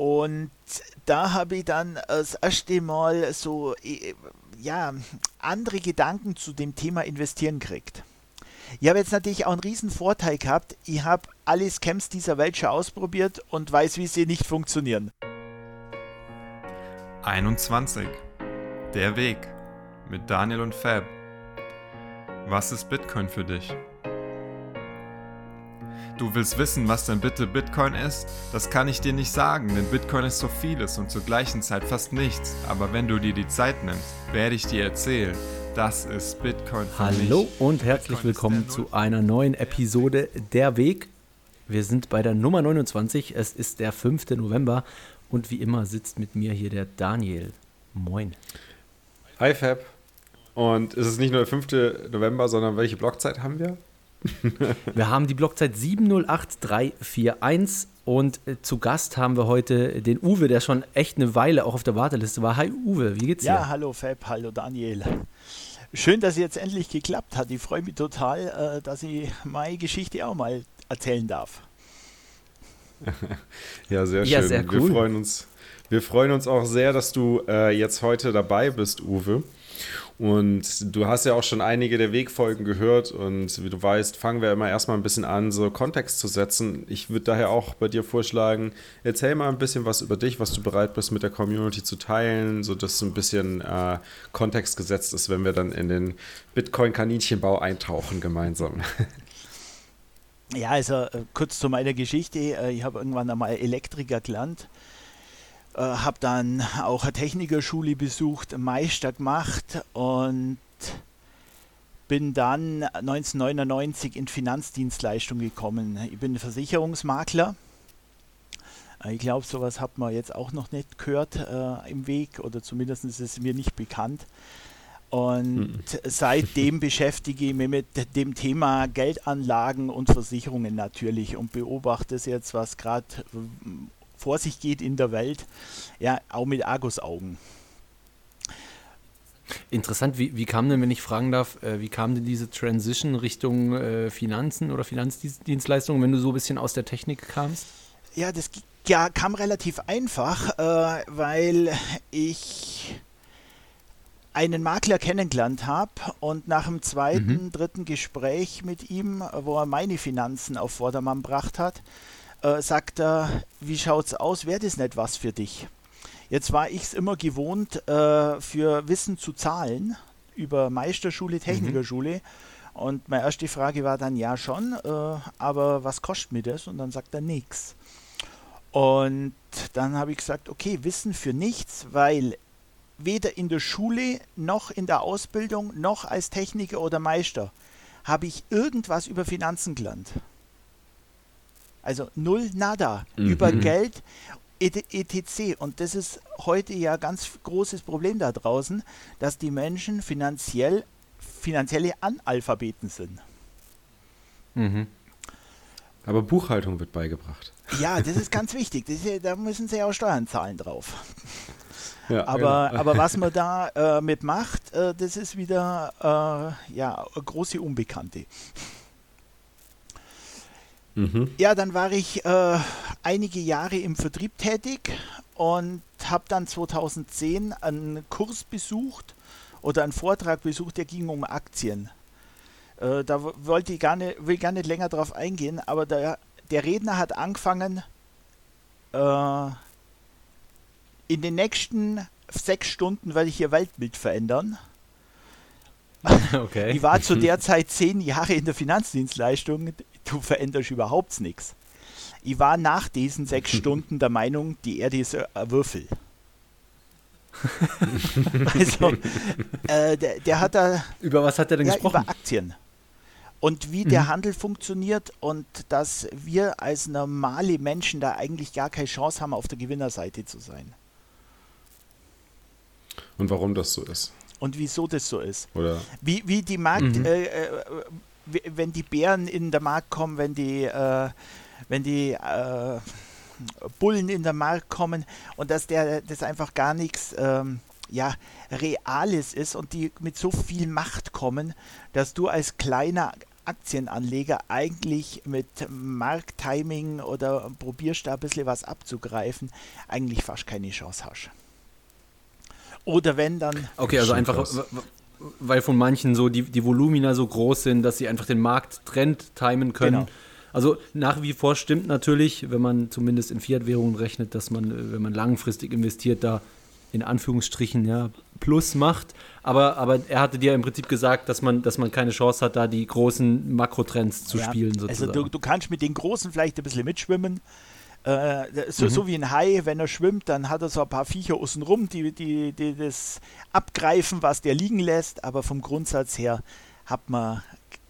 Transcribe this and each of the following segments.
Und da habe ich dann das erste Mal so äh, ja, andere Gedanken zu dem Thema Investieren gekriegt. Ich habe jetzt natürlich auch einen riesen Vorteil gehabt. Ich habe alle Scams dieser Welt schon ausprobiert und weiß, wie sie nicht funktionieren. 21. Der Weg mit Daniel und Fab. Was ist Bitcoin für dich? Du willst wissen, was denn bitte Bitcoin ist? Das kann ich dir nicht sagen, denn Bitcoin ist so vieles und zur gleichen Zeit fast nichts. Aber wenn du dir die Zeit nimmst, werde ich dir erzählen. Das ist Bitcoin für Hallo mich. und herzlich Bitcoin willkommen ist zu einer neuen Episode Der Weg. Wir sind bei der Nummer 29. Es ist der 5. November und wie immer sitzt mit mir hier der Daniel. Moin. Hi Fab. Und es ist nicht nur der 5. November, sondern welche Blockzeit haben wir? Wir haben die Blockzeit 708341 und äh, zu Gast haben wir heute den Uwe, der schon echt eine Weile auch auf der Warteliste war. Hi Uwe, wie geht's dir? Ja, hallo Fab, hallo Daniel. Schön, dass es jetzt endlich geklappt hat. Ich freue mich total, äh, dass ich meine Geschichte auch mal erzählen darf. Ja, sehr schön. Ja, sehr Wir cool. freuen uns. Wir freuen uns auch sehr, dass du äh, jetzt heute dabei bist, Uwe. Und du hast ja auch schon einige der Wegfolgen gehört und wie du weißt, fangen wir immer erstmal ein bisschen an, so Kontext zu setzen. Ich würde daher auch bei dir vorschlagen, erzähl mal ein bisschen was über dich, was du bereit bist mit der Community zu teilen, sodass so ein bisschen äh, Kontext gesetzt ist, wenn wir dann in den Bitcoin-Kaninchenbau eintauchen gemeinsam. Ja, also äh, kurz zu meiner Geschichte. Äh, ich habe irgendwann einmal Elektriker gelernt, äh, habe dann auch eine Technikerschule besucht, Meister gemacht und bin dann 1999 in Finanzdienstleistung gekommen. Ich bin Versicherungsmakler. Äh, Ich glaube, sowas hat man jetzt auch noch nicht gehört äh, im Weg oder zumindest ist es mir nicht bekannt. Und seitdem beschäftige ich mich mit dem Thema Geldanlagen und Versicherungen natürlich und beobachte es jetzt, was gerade vor sich geht in der Welt, ja, auch mit Argusaugen. Interessant, wie, wie kam denn, wenn ich fragen darf, äh, wie kam denn diese Transition Richtung äh, Finanzen oder Finanzdienstleistungen, wenn du so ein bisschen aus der Technik kamst? Ja, das ja, kam relativ einfach, äh, weil ich einen Makler kennengelernt habe und nach dem zweiten, dritten Gespräch mit ihm, wo er meine Finanzen auf Vordermann gebracht hat, äh, sagt er, wie schaut's aus, wäre das nicht was für dich? Jetzt war ich es immer gewohnt, äh, für Wissen zu zahlen über Meisterschule, Technikerschule. Und meine erste Frage war dann, ja schon, äh, aber was kostet mir das? Und dann sagt er nichts. Und dann habe ich gesagt, okay, Wissen für nichts, weil weder in der Schule noch in der Ausbildung noch als Techniker oder Meister habe ich irgendwas über Finanzen gelernt. Also null, nada. Über Geld, et- etc. Und das ist heute ja ganz großes Problem da draußen, dass die Menschen finanziell finanzielle Analphabeten sind. Mhm. Aber Buchhaltung wird beigebracht. Ja, das ist ganz wichtig. Ist, ja- da müssen sie ja auch Steuern zahlen drauf. Ja, Aber, genau. aber was man da äh, mit macht, äh, das ist wieder äh, ja, große Unbekannte. Mhm. Ja, dann war ich äh, einige Jahre im Vertrieb tätig und habe dann 2010 einen Kurs besucht oder einen Vortrag besucht, der ging um Aktien. Äh, da wollte ich gar nicht, will gar nicht länger drauf eingehen, aber der, der Redner hat angefangen, äh, in den nächsten sechs Stunden werde ich ihr Weltbild verändern. Okay. Ich war zu der Zeit zehn Jahre in der Finanzdienstleistung. Du veränderst überhaupt nichts. Ich war nach diesen sechs Stunden der Meinung, die Erde ist äh, ein Würfel. also, äh, der, der hat da Über was hat er denn ja, gesprochen? über Aktien. Und wie Mhm. der Handel funktioniert und dass wir als normale Menschen da eigentlich gar keine Chance haben, auf der Gewinnerseite zu sein. Und warum das so ist. Und wieso das so ist. Oder Wie, wie die Markt, Mhm. äh, äh, wenn die Bären in den Markt kommen, wenn die, äh, wenn die äh, Bullen in den Markt kommen und dass der das einfach gar nichts ähm, ja, Reales ist und die mit so viel Macht kommen, dass du als kleiner Aktienanleger eigentlich mit Markttiming oder probierst da ein bisschen was abzugreifen, eigentlich fast keine Chance hast. Oder wenn dann. Okay, also einfach. Weil von manchen so die, die Volumina so groß sind, dass sie einfach den Markttrend timen können. Genau. Also nach wie vor stimmt natürlich, wenn man zumindest in Fiat-Währungen rechnet, dass man, äh, wenn man langfristig investiert, da in Anführungsstrichen ja Plus macht. Aber, aber er hatte dir im Prinzip gesagt, dass man, dass man keine Chance hat, da die großen Makrotrends zu ja, spielen. Sozusagen. Also du, du kannst mit den Großen vielleicht ein bisschen mitschwimmen. Äh, so, mhm. so, wie ein Hai, wenn er schwimmt, dann hat er so ein paar Viecher außen rum, die, die, die das abgreifen, was der liegen lässt. Aber vom Grundsatz her hat man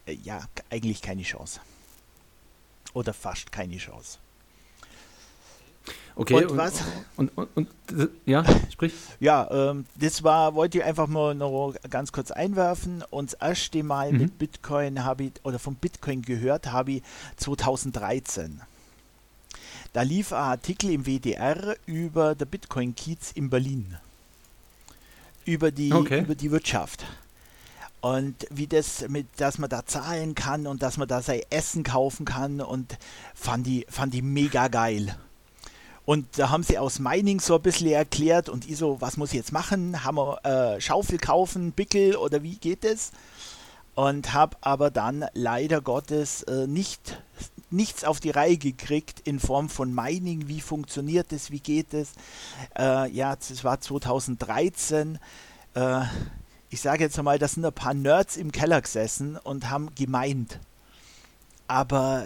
äh, ja eigentlich keine Chance. Oder fast keine Chance. Okay, und, und was? Und, und, und, ja, sprich. Ja, ähm, das war, wollte ich einfach mal noch ganz kurz einwerfen. Und das erste Mal mhm. mit Bitcoin habe ich, oder von Bitcoin gehört habe ich 2013. Da lief ein Artikel im WDR über der Bitcoin-Kiez in Berlin. Über die, okay. über die Wirtschaft. Und wie das mit, dass man da zahlen kann und dass man da sein Essen kaufen kann und fand die, fand die mega geil. Und da haben sie aus Mining so ein bisschen erklärt und ich so, was muss ich jetzt machen? Haben wir äh, Schaufel kaufen, Bickel oder wie geht es? Und habe aber dann leider Gottes äh, nicht, nichts auf die Reihe gekriegt in Form von Mining. Wie funktioniert es? Wie geht es? Äh, ja, das war 2013 ich sage jetzt mal, da sind ein paar Nerds im Keller gesessen und haben gemeint. Aber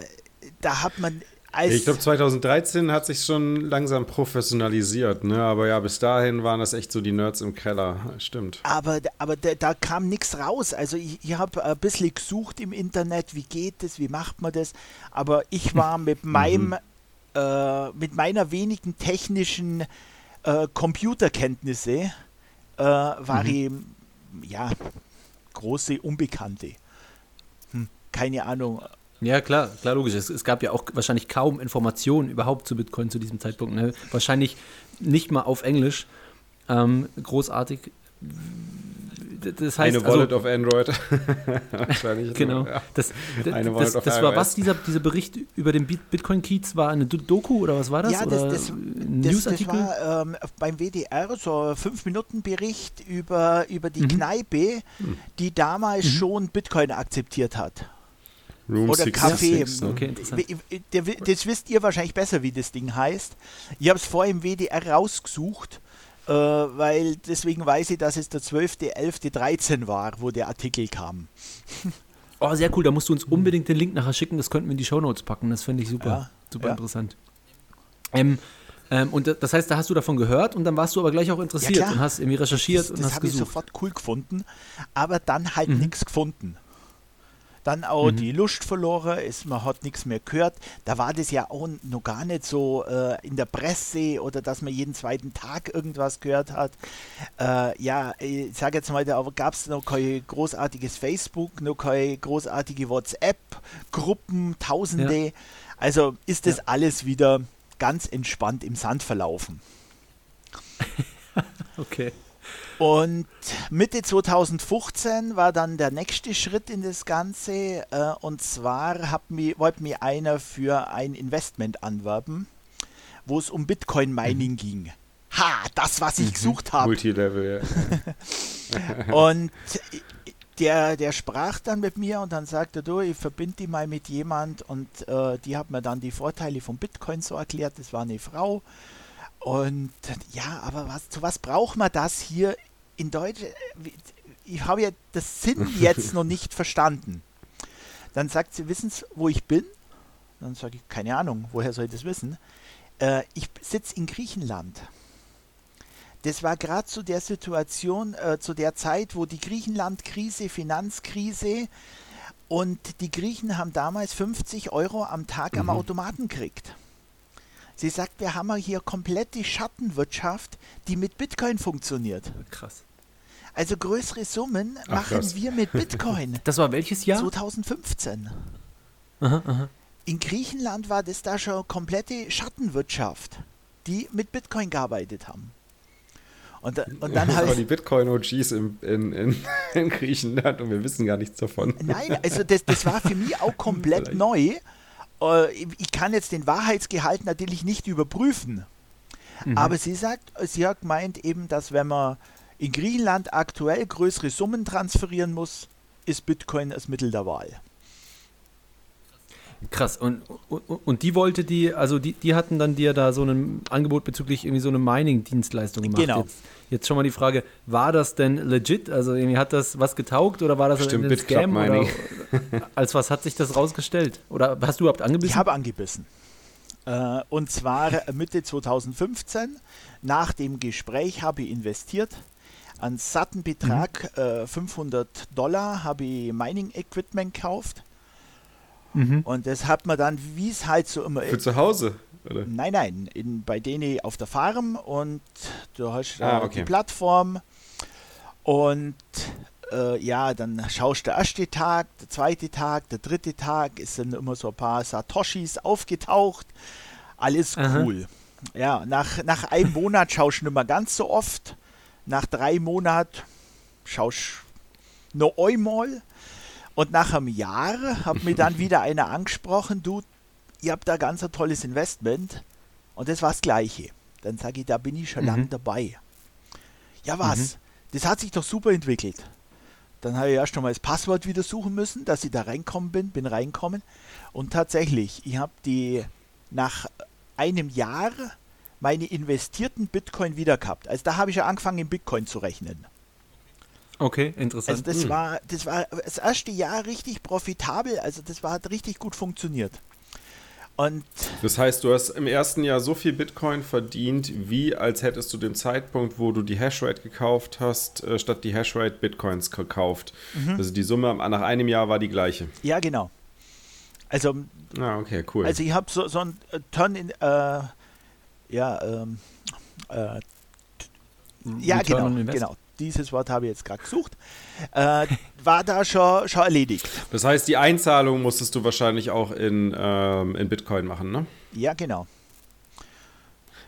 da hat man. Ich glaube, 2013 hat sich schon langsam professionalisiert, ne? Aber ja, bis dahin waren das echt so die Nerds im Keller. Stimmt. Aber, aber da, da kam nichts raus. Also ich, ich habe ein bisschen gesucht im Internet, wie geht das, wie macht man das. Aber ich war mit meinem, mhm. äh, mit meiner wenigen technischen äh, Computerkenntnisse äh, war mhm. ich ja, große Unbekannte. Hm, keine Ahnung. Ja, klar, klar, logisch. Es, es, gab ja auch wahrscheinlich kaum Informationen überhaupt zu Bitcoin zu diesem Zeitpunkt. Ne? Wahrscheinlich nicht mal auf Englisch. Ähm, großartig das heißt, eine Wallet also, auf Android. Wahrscheinlich. genau. Ja. Das, eine Wallet das, auf das war was, dieser, dieser Bericht über den Bitcoin-Keys war eine Doku oder was war das? Ja, das, das, das, das war ähm, beim WDR so ein 5-Minuten-Bericht über, über die mhm. Kneipe, hm. die damals mhm. schon Bitcoin akzeptiert hat. Room oder Kaffee. Ne? Okay, das wisst ihr wahrscheinlich besser, wie das Ding heißt. Ich habe es vorher im WDR rausgesucht äh, weil deswegen weiß ich, dass es der 12.11.13 war, wo der Artikel kam. Oh, sehr cool. Da musst du uns unbedingt den Link nachher schicken. Das könnten wir in die Shownotes packen. Das finde ich super, ja, super ja. interessant. Ähm, ähm, und das heißt, da hast du davon gehört und dann warst du aber gleich auch interessiert ja, und hast irgendwie recherchiert das, und das hast gesucht. Das habe ich sofort cool gefunden, aber dann halt mhm. nichts gefunden dann auch mhm. die Lust verloren, ist, man hat nichts mehr gehört. Da war das ja auch noch gar nicht so äh, in der Presse oder dass man jeden zweiten Tag irgendwas gehört hat. Äh, ja, ich sage jetzt mal, da gab es noch kein großartiges Facebook, noch keine großartige WhatsApp-Gruppen, Tausende. Ja. Also ist das ja. alles wieder ganz entspannt im Sand verlaufen. okay. Und Mitte 2015 war dann der nächste Schritt in das Ganze. Äh, und zwar wollte mir einer für ein Investment anwerben, wo es um Bitcoin Mining mhm. ging. Ha, das, was ich mhm. gesucht habe. Multilevel, ja. und der, der sprach dann mit mir und dann sagte du, ich verbinde die mal mit jemand und äh, die hat mir dann die Vorteile von Bitcoin so erklärt. Das war eine Frau und ja, aber was, zu was braucht man das hier in Deutsch? Ich habe ja das Sinn jetzt noch nicht verstanden. Dann sagt sie, wissen Sie, wo ich bin? Dann sage ich, keine Ahnung, woher soll ich das wissen? Äh, ich sitze in Griechenland. Das war gerade zu der Situation, äh, zu der Zeit, wo die Griechenland-Krise, Finanzkrise und die Griechen haben damals 50 Euro am Tag mhm. am Automaten gekriegt. Sie sagt, wir haben hier komplett die Schattenwirtschaft, die mit Bitcoin funktioniert. Krass. Also größere Summen Ach, machen krass. wir mit Bitcoin. Das war welches Jahr? 2015. Aha, aha. In Griechenland war das da schon komplette Schattenwirtschaft, die mit Bitcoin gearbeitet haben. Und, und dann halt. halt. die Bitcoin-OGs in, in, in, in, Griechenland und wir wissen gar nichts davon. Nein, also das, das war für mich auch komplett neu. Äh, ich kann jetzt den Wahrheitsgehalt natürlich nicht überprüfen. Mhm. Aber sie sagt, sie hat gemeint eben, dass wenn man in Griechenland aktuell größere Summen transferieren muss, ist Bitcoin das Mittel der Wahl. Krass. Und, und, und, die wollte die, also die, die hatten dann dir da so ein Angebot bezüglich irgendwie so eine Mining-Dienstleistung gemacht. Genau. Jetzt, jetzt schon mal die Frage, war das denn legit? Also irgendwie hat das was getaugt oder war das Stimmt, ein Scam? Oder, als was hat sich das rausgestellt? Oder hast du überhaupt angebissen? Ich habe angebissen. Äh, und zwar Mitte 2015. Nach dem Gespräch habe ich investiert. Einen satten Betrag, mhm. äh, 500 Dollar, habe ich Mining-Equipment gekauft Mhm. Und das hat man dann, wie es halt so immer ist. Für zu Hause? Oder? Nein, nein, in, bei denen auf der Farm und du hast ah, okay. die Plattform und äh, ja, dann schaust du der erste Tag, der zweite Tag, der dritte Tag, ist dann immer so ein paar Satoshis aufgetaucht. Alles cool. Aha. Ja, nach, nach einem Monat schaust du nicht mehr ganz so oft. Nach drei Monaten schaust du noch einmal. Und nach einem Jahr hat mir dann wieder einer angesprochen, du, ihr habt da ganz ein tolles Investment. Und das war das Gleiche. Dann sage ich, da bin ich schon mhm. lange dabei. Ja, was? Mhm. Das hat sich doch super entwickelt. Dann habe ich erst einmal das Passwort wieder suchen müssen, dass ich da reinkommen bin, bin reinkommen. Und tatsächlich, ich habe die nach einem Jahr meine investierten Bitcoin wieder gehabt. Also da habe ich ja angefangen, in Bitcoin zu rechnen. Okay, interessant. Also das hm. war, das war das erste Jahr richtig profitabel, also das war, hat richtig gut funktioniert. Und das heißt, du hast im ersten Jahr so viel Bitcoin verdient, wie als hättest du den Zeitpunkt, wo du die Hashrate gekauft hast, äh, statt die Hashrate Bitcoins gekauft. Mhm. Also die Summe nach einem Jahr war die gleiche. Ja, genau. Also, ah, okay, cool. Also ich habe so, so ein Turn in, äh, ja, ähm, äh, ja, genau, genau dieses Wort habe ich jetzt gerade gesucht, äh, war da schon, schon erledigt. Das heißt, die Einzahlung musstest du wahrscheinlich auch in, ähm, in Bitcoin machen, ne? Ja, genau.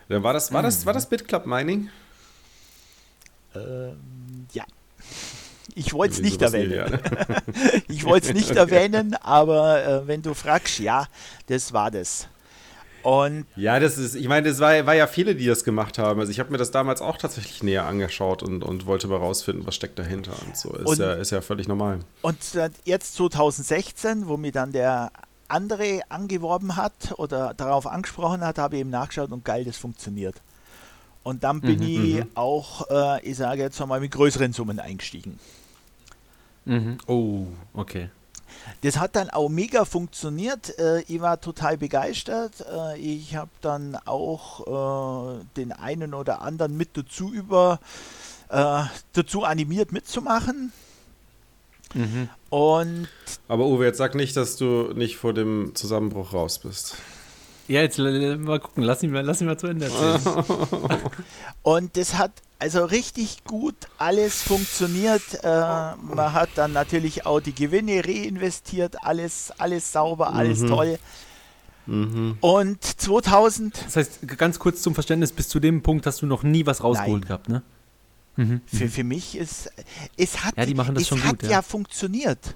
Dann war das, war das, war das BitClub Mining? Ähm, ja. Ich wollte es nicht erwähnen. ich wollte es nicht erwähnen, aber äh, wenn du fragst, ja, das war das. Und ja, das ist, ich meine, es war, war, ja viele, die das gemacht haben. Also ich habe mir das damals auch tatsächlich näher angeschaut und, und wollte mal rausfinden, was steckt dahinter und so. Ist, und, ja, ist ja völlig normal. Und jetzt 2016, wo mir dann der andere angeworben hat oder darauf angesprochen hat, habe ich eben nachgeschaut und geil, das funktioniert. Und dann bin mhm, ich mhm. auch, äh, ich sage jetzt mal, mit größeren Summen eingestiegen. Mhm. Oh, okay. Das hat dann auch mega funktioniert. Äh, ich war total begeistert. Äh, ich habe dann auch äh, den einen oder anderen mit dazu über äh, dazu animiert mitzumachen. Mhm. Und Aber Uwe, jetzt sag nicht, dass du nicht vor dem Zusammenbruch raus bist. Ja, jetzt mal gucken, lass ihn mal, lass ihn mal zu Ende erzählen. und das hat also richtig gut alles funktioniert. Äh, man hat dann natürlich auch die Gewinne reinvestiert, alles, alles sauber, alles mhm. toll. Mhm. Und 2000. Das heißt, ganz kurz zum Verständnis, bis zu dem Punkt hast du noch nie was rausgeholt Nein. gehabt, ne? Mhm. Für, für mich ist, es hat, ja, die machen das es schon hat gut, ja. ja funktioniert.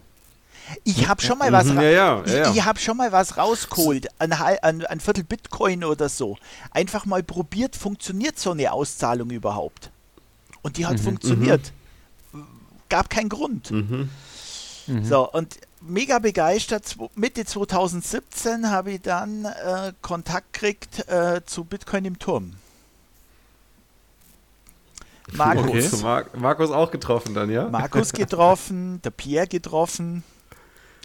Ich habe schon mal was, mhm, ja, ja, ja, ich, ich habe schon mal was rausgeholt, ein, ein, ein, Viertel Bitcoin oder so. Einfach mal probiert, funktioniert so eine Auszahlung überhaupt? Und die hat mhm, funktioniert. Mhm. Gab keinen Grund. Mhm. Mhm. So, und mega begeistert. Mitte 2017 habe ich dann äh, Kontakt gekriegt äh, zu Bitcoin im Turm. Markus. Okay. Markus auch getroffen dann, ja? Markus getroffen, der Pierre getroffen.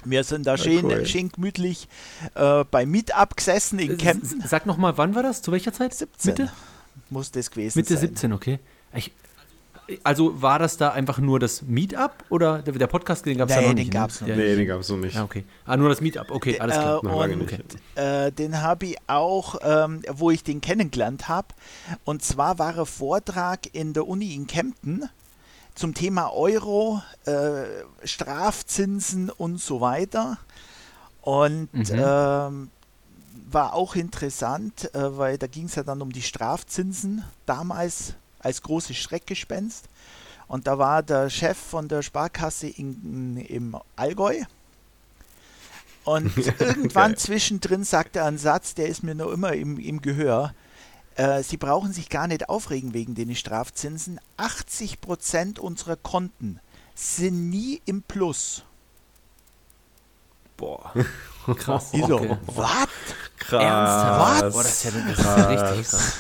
Wir sind da schön, cool. schön gemütlich äh, bei Meetup gesessen in Kempten. Sag nochmal, wann war das? Zu welcher Zeit? 17. Mitte? Muss das gewesen Mitte sein. Mitte 17, okay. Ich, also war das da einfach nur das Meetup oder der, der Podcast, den gab es nee, da noch nicht? Den gab's ne? noch nee, den gab es noch nicht. Ah, okay. Ah, nur das Meetup, okay, alles klar. Äh, und, okay. Äh, den habe ich auch, ähm, wo ich den kennengelernt habe. Und zwar war er Vortrag in der Uni in Kempten zum Thema Euro, äh, Strafzinsen und so weiter. Und mhm. ähm, war auch interessant, äh, weil da ging es ja dann um die Strafzinsen damals als großes Schreckgespenst. Und da war der Chef von der Sparkasse in, im Allgäu. Und irgendwann Geil. zwischendrin sagt er einen Satz, der ist mir noch immer im, im Gehör. Äh, Sie brauchen sich gar nicht aufregen wegen den Strafzinsen. 80% unserer Konten sind nie im Plus. Boah. Krass. Ich so, Okay. was? Krass. Ernsthaft? Boah, das ist ja das ist ja richtig krass.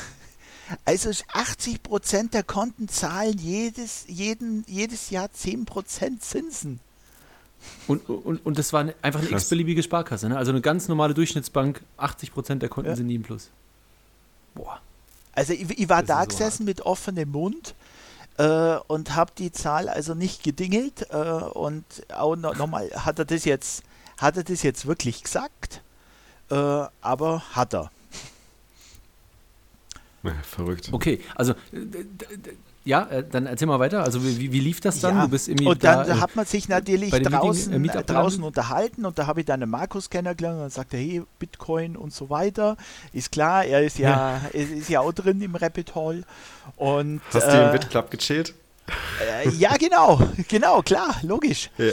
Also 80% der Konten zahlen jedes, jeden, jedes Jahr 10% Zinsen. Und, und, und das war einfach eine x-beliebige Sparkasse. Ne? Also eine ganz normale Durchschnittsbank, 80% der Konten Ja. sind nie im Plus. Boah. Also ich, ich war da so gesessen mit offenem Mund äh, und habe die Zahl also nicht gedingelt äh, und auch noch, noch mal hat er das jetzt hat er das jetzt wirklich gesagt, äh, aber hat er. Ja, verrückt. Okay, also äh, d- d- ja, äh, dann erzähl mal weiter. Also wie, wie lief das dann? Ja, Du bist irgendwie und dann da, äh, hat man sich natürlich bei dem Meeting, draußen, äh, äh, draußen unterhalten und da habe ich dann den Markus kennengelernt und dann sagte er, hey, Bitcoin und so weiter. Ist klar, er ist ja, ist, ist ja auch drin im Rabbit Hole. Und, Hast du im äh, BitClub gechillt? äh, ja, genau, genau, klar, logisch. Ja.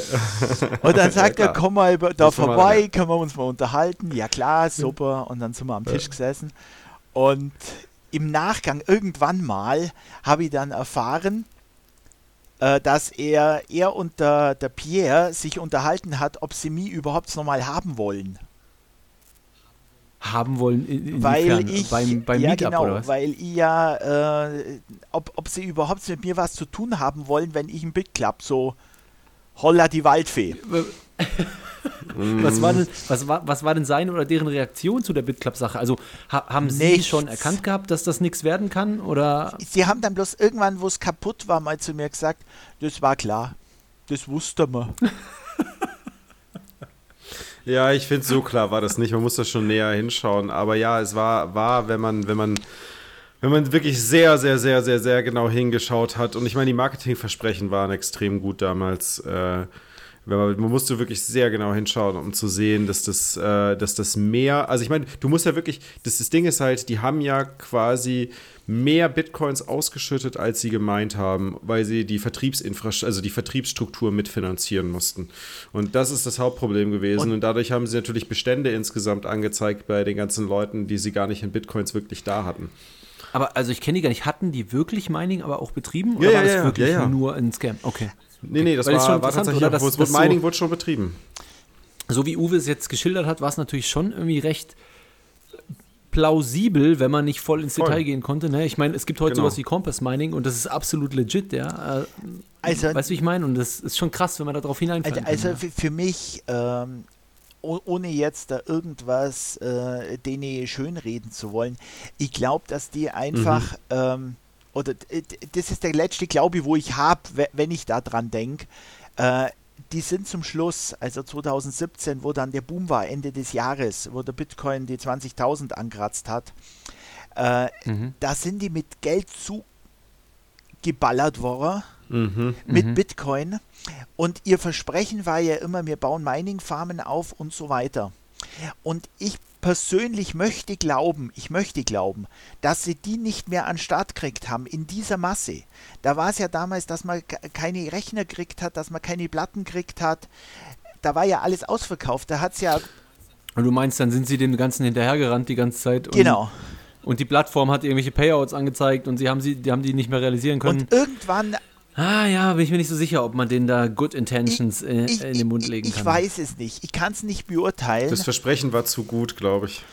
Und dann sagt Ja, er, komm mal da Muss mal, vorbei, ja. können wir uns mal unterhalten. Ja klar, super. Und dann sind wir am Tisch gesessen. Und im Nachgang, irgendwann mal, habe ich dann erfahren, äh, dass er, er und der, der Pierre sich unterhalten hat, ob sie mich überhaupt noch mal haben wollen. haben wollen, in? Weil ich, beim, beim ja Meetup genau, oder was? weil ich ja, äh, ob, ob sie überhaupt mit mir was zu tun haben wollen, wenn ich im BitClub so holla die Waldfee. Was war, denn, was, war, was war denn seine oder deren Reaktion zu der BitClub-Sache? Also ha, haben Sie Nichts. schon erkannt gehabt, dass das nichts werden kann? Oder Sie haben dann bloß irgendwann, wo es kaputt war, mal zu mir gesagt, das war klar. Das wusste man. Ja, ich finde, so klar war das nicht. Man muss da schon näher hinschauen. Aber ja, es war, war wenn man, wenn man, wenn man wirklich sehr, sehr, sehr, sehr, sehr genau hingeschaut hat. Und ich meine, die Marketingversprechen waren extrem gut damals. Äh, man, musste wirklich sehr genau hinschauen, um zu sehen, dass das, äh, dass das mehr, also ich meine, du musst ja wirklich, das, das Ding ist halt, die haben ja quasi mehr Bitcoins ausgeschüttet, als sie gemeint haben, weil sie die Vertriebsinfrastruktur, also die Vertriebsstruktur mitfinanzieren mussten. Und das ist das Hauptproblem gewesen. Und, Und- dadurch haben sie natürlich Bestände insgesamt angezeigt bei den ganzen Leuten, die sie gar nicht in Bitcoins wirklich da hatten. Aber also ich kenne die gar nicht. Hatten die wirklich Mining aber auch betrieben? Ja, Oder ja, war das ja, wirklich ja, ja. nur ein Scam? Okay. Nee, nee, das Weil das ist schon war, war interessant, tatsächlich, oder? Dass- wurde- dass so- Mining wurde schon betrieben. So wie Uwe es jetzt geschildert hat, war es natürlich schon irgendwie recht plausibel, wenn man nicht voll ins Voll. Detail gehen konnte. Ne? Ich meine, es gibt heute Genau. sowas wie Compass Mining und das ist absolut legit, ja. Also- weißt du, wie ich meine? Und das ist schon krass, wenn man darauf hineinfällt. Also, also für, für mich, ähm, ohne jetzt da irgendwas äh, denen schönreden zu wollen, ich glaube, dass die einfach, ähm, oder das ist der letzte Glaube, wo ich habe, wenn ich da dran denke, äh, die sind zum Schluss, also 2017, wo dann der Boom war, Ende des Jahres, wo der Bitcoin die 20.000 angekratzt hat, äh, Mhm. da sind die mit Geld zugeballert worden Mhm. mit Mhm. Bitcoin. Und ihr Versprechen war ja immer, wir bauen Mining-Farmen auf und so weiter. Und ich persönlich möchte glauben, ich möchte glauben, dass sie die nicht mehr an den Start gekriegt haben in dieser Masse. Da war es ja damals, dass man ke- keine Rechner gekriegt hat, dass man keine Platten gekriegt hat. Da war ja alles ausverkauft. Da hat es ja, Und du meinst, dann sind sie dem Ganzen hinterhergerannt die ganze Zeit. Und, genau. Und die Plattform hat irgendwelche Payouts angezeigt und sie haben sie, die haben die nicht mehr realisieren können. Und irgendwann ah ja, bin ich mir nicht so sicher, ob man denen da Good Intentions äh, ich, in den Mund ich, legen ich kann. weiß es nicht. Ich kann es nicht beurteilen. Das Versprechen war zu gut, glaube ich.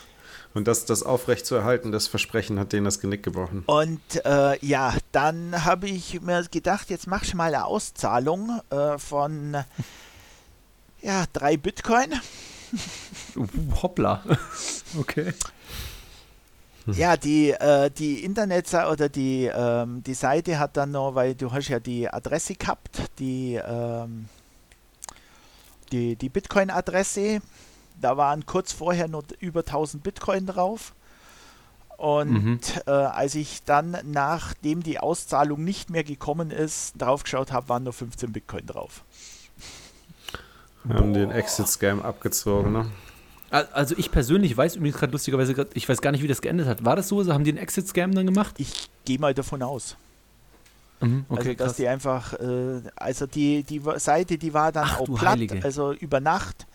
Und das, das aufrecht zu erhalten, das Versprechen hat denen das Genick gebrochen. Und äh, ja, dann habe ich mir gedacht, jetzt mach ich mal eine Auszahlung äh, von ja, drei Bitcoin. Uh, hoppla. okay. Ja, die, äh, die Internetseite oder die, ähm, die Seite hat dann noch, weil du hast ja die Adresse gehabt, die, ähm, die, die Bitcoin-Adresse. Da waren kurz vorher nur über 1000 Bitcoin drauf. Und Mhm. äh, als ich dann, nachdem die Auszahlung nicht mehr gekommen ist, draufgeschaut habe, waren nur 15 Bitcoin drauf. Haben den Exit-Scam abgezogen, ne? Al- Also ich persönlich weiß übrigens gerade lustigerweise, grad, ich weiß gar nicht, wie das geendet hat. War das so? Haben die einen Exit-Scam dann gemacht? Ich gehe mal davon aus. Mhm, okay, also dass krass. die einfach, äh, also die, die Seite, die war dann Ach, auch platt, Heilige. also über Nacht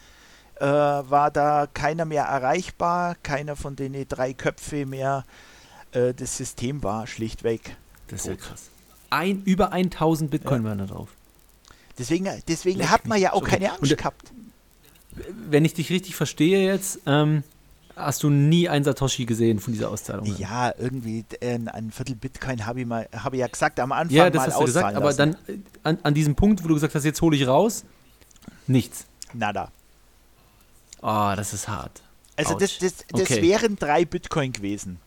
äh, war da keiner mehr erreichbar, keiner von den drei Köpfe mehr. Äh, das System war schlichtweg. Das ist ja krass. Ein, über 1000 Bitcoin ja. waren da drauf. Deswegen, deswegen hat man ja auch keine Angst Und, gehabt. Wenn ich dich richtig verstehe jetzt, ähm, hast du nie ein Satoshi gesehen von dieser Auszahlung? Ja, irgendwie äh, ein Viertel Bitcoin habe ich mal, habe ich ja gesagt am Anfang ja, das mal hast du gesagt, aber dann äh, an, an, diesem Punkt, wo du gesagt hast, jetzt hole ich raus, nichts. Nada. Oh, das ist hart. Also das, das, das okay. wären drei Bitcoin gewesen.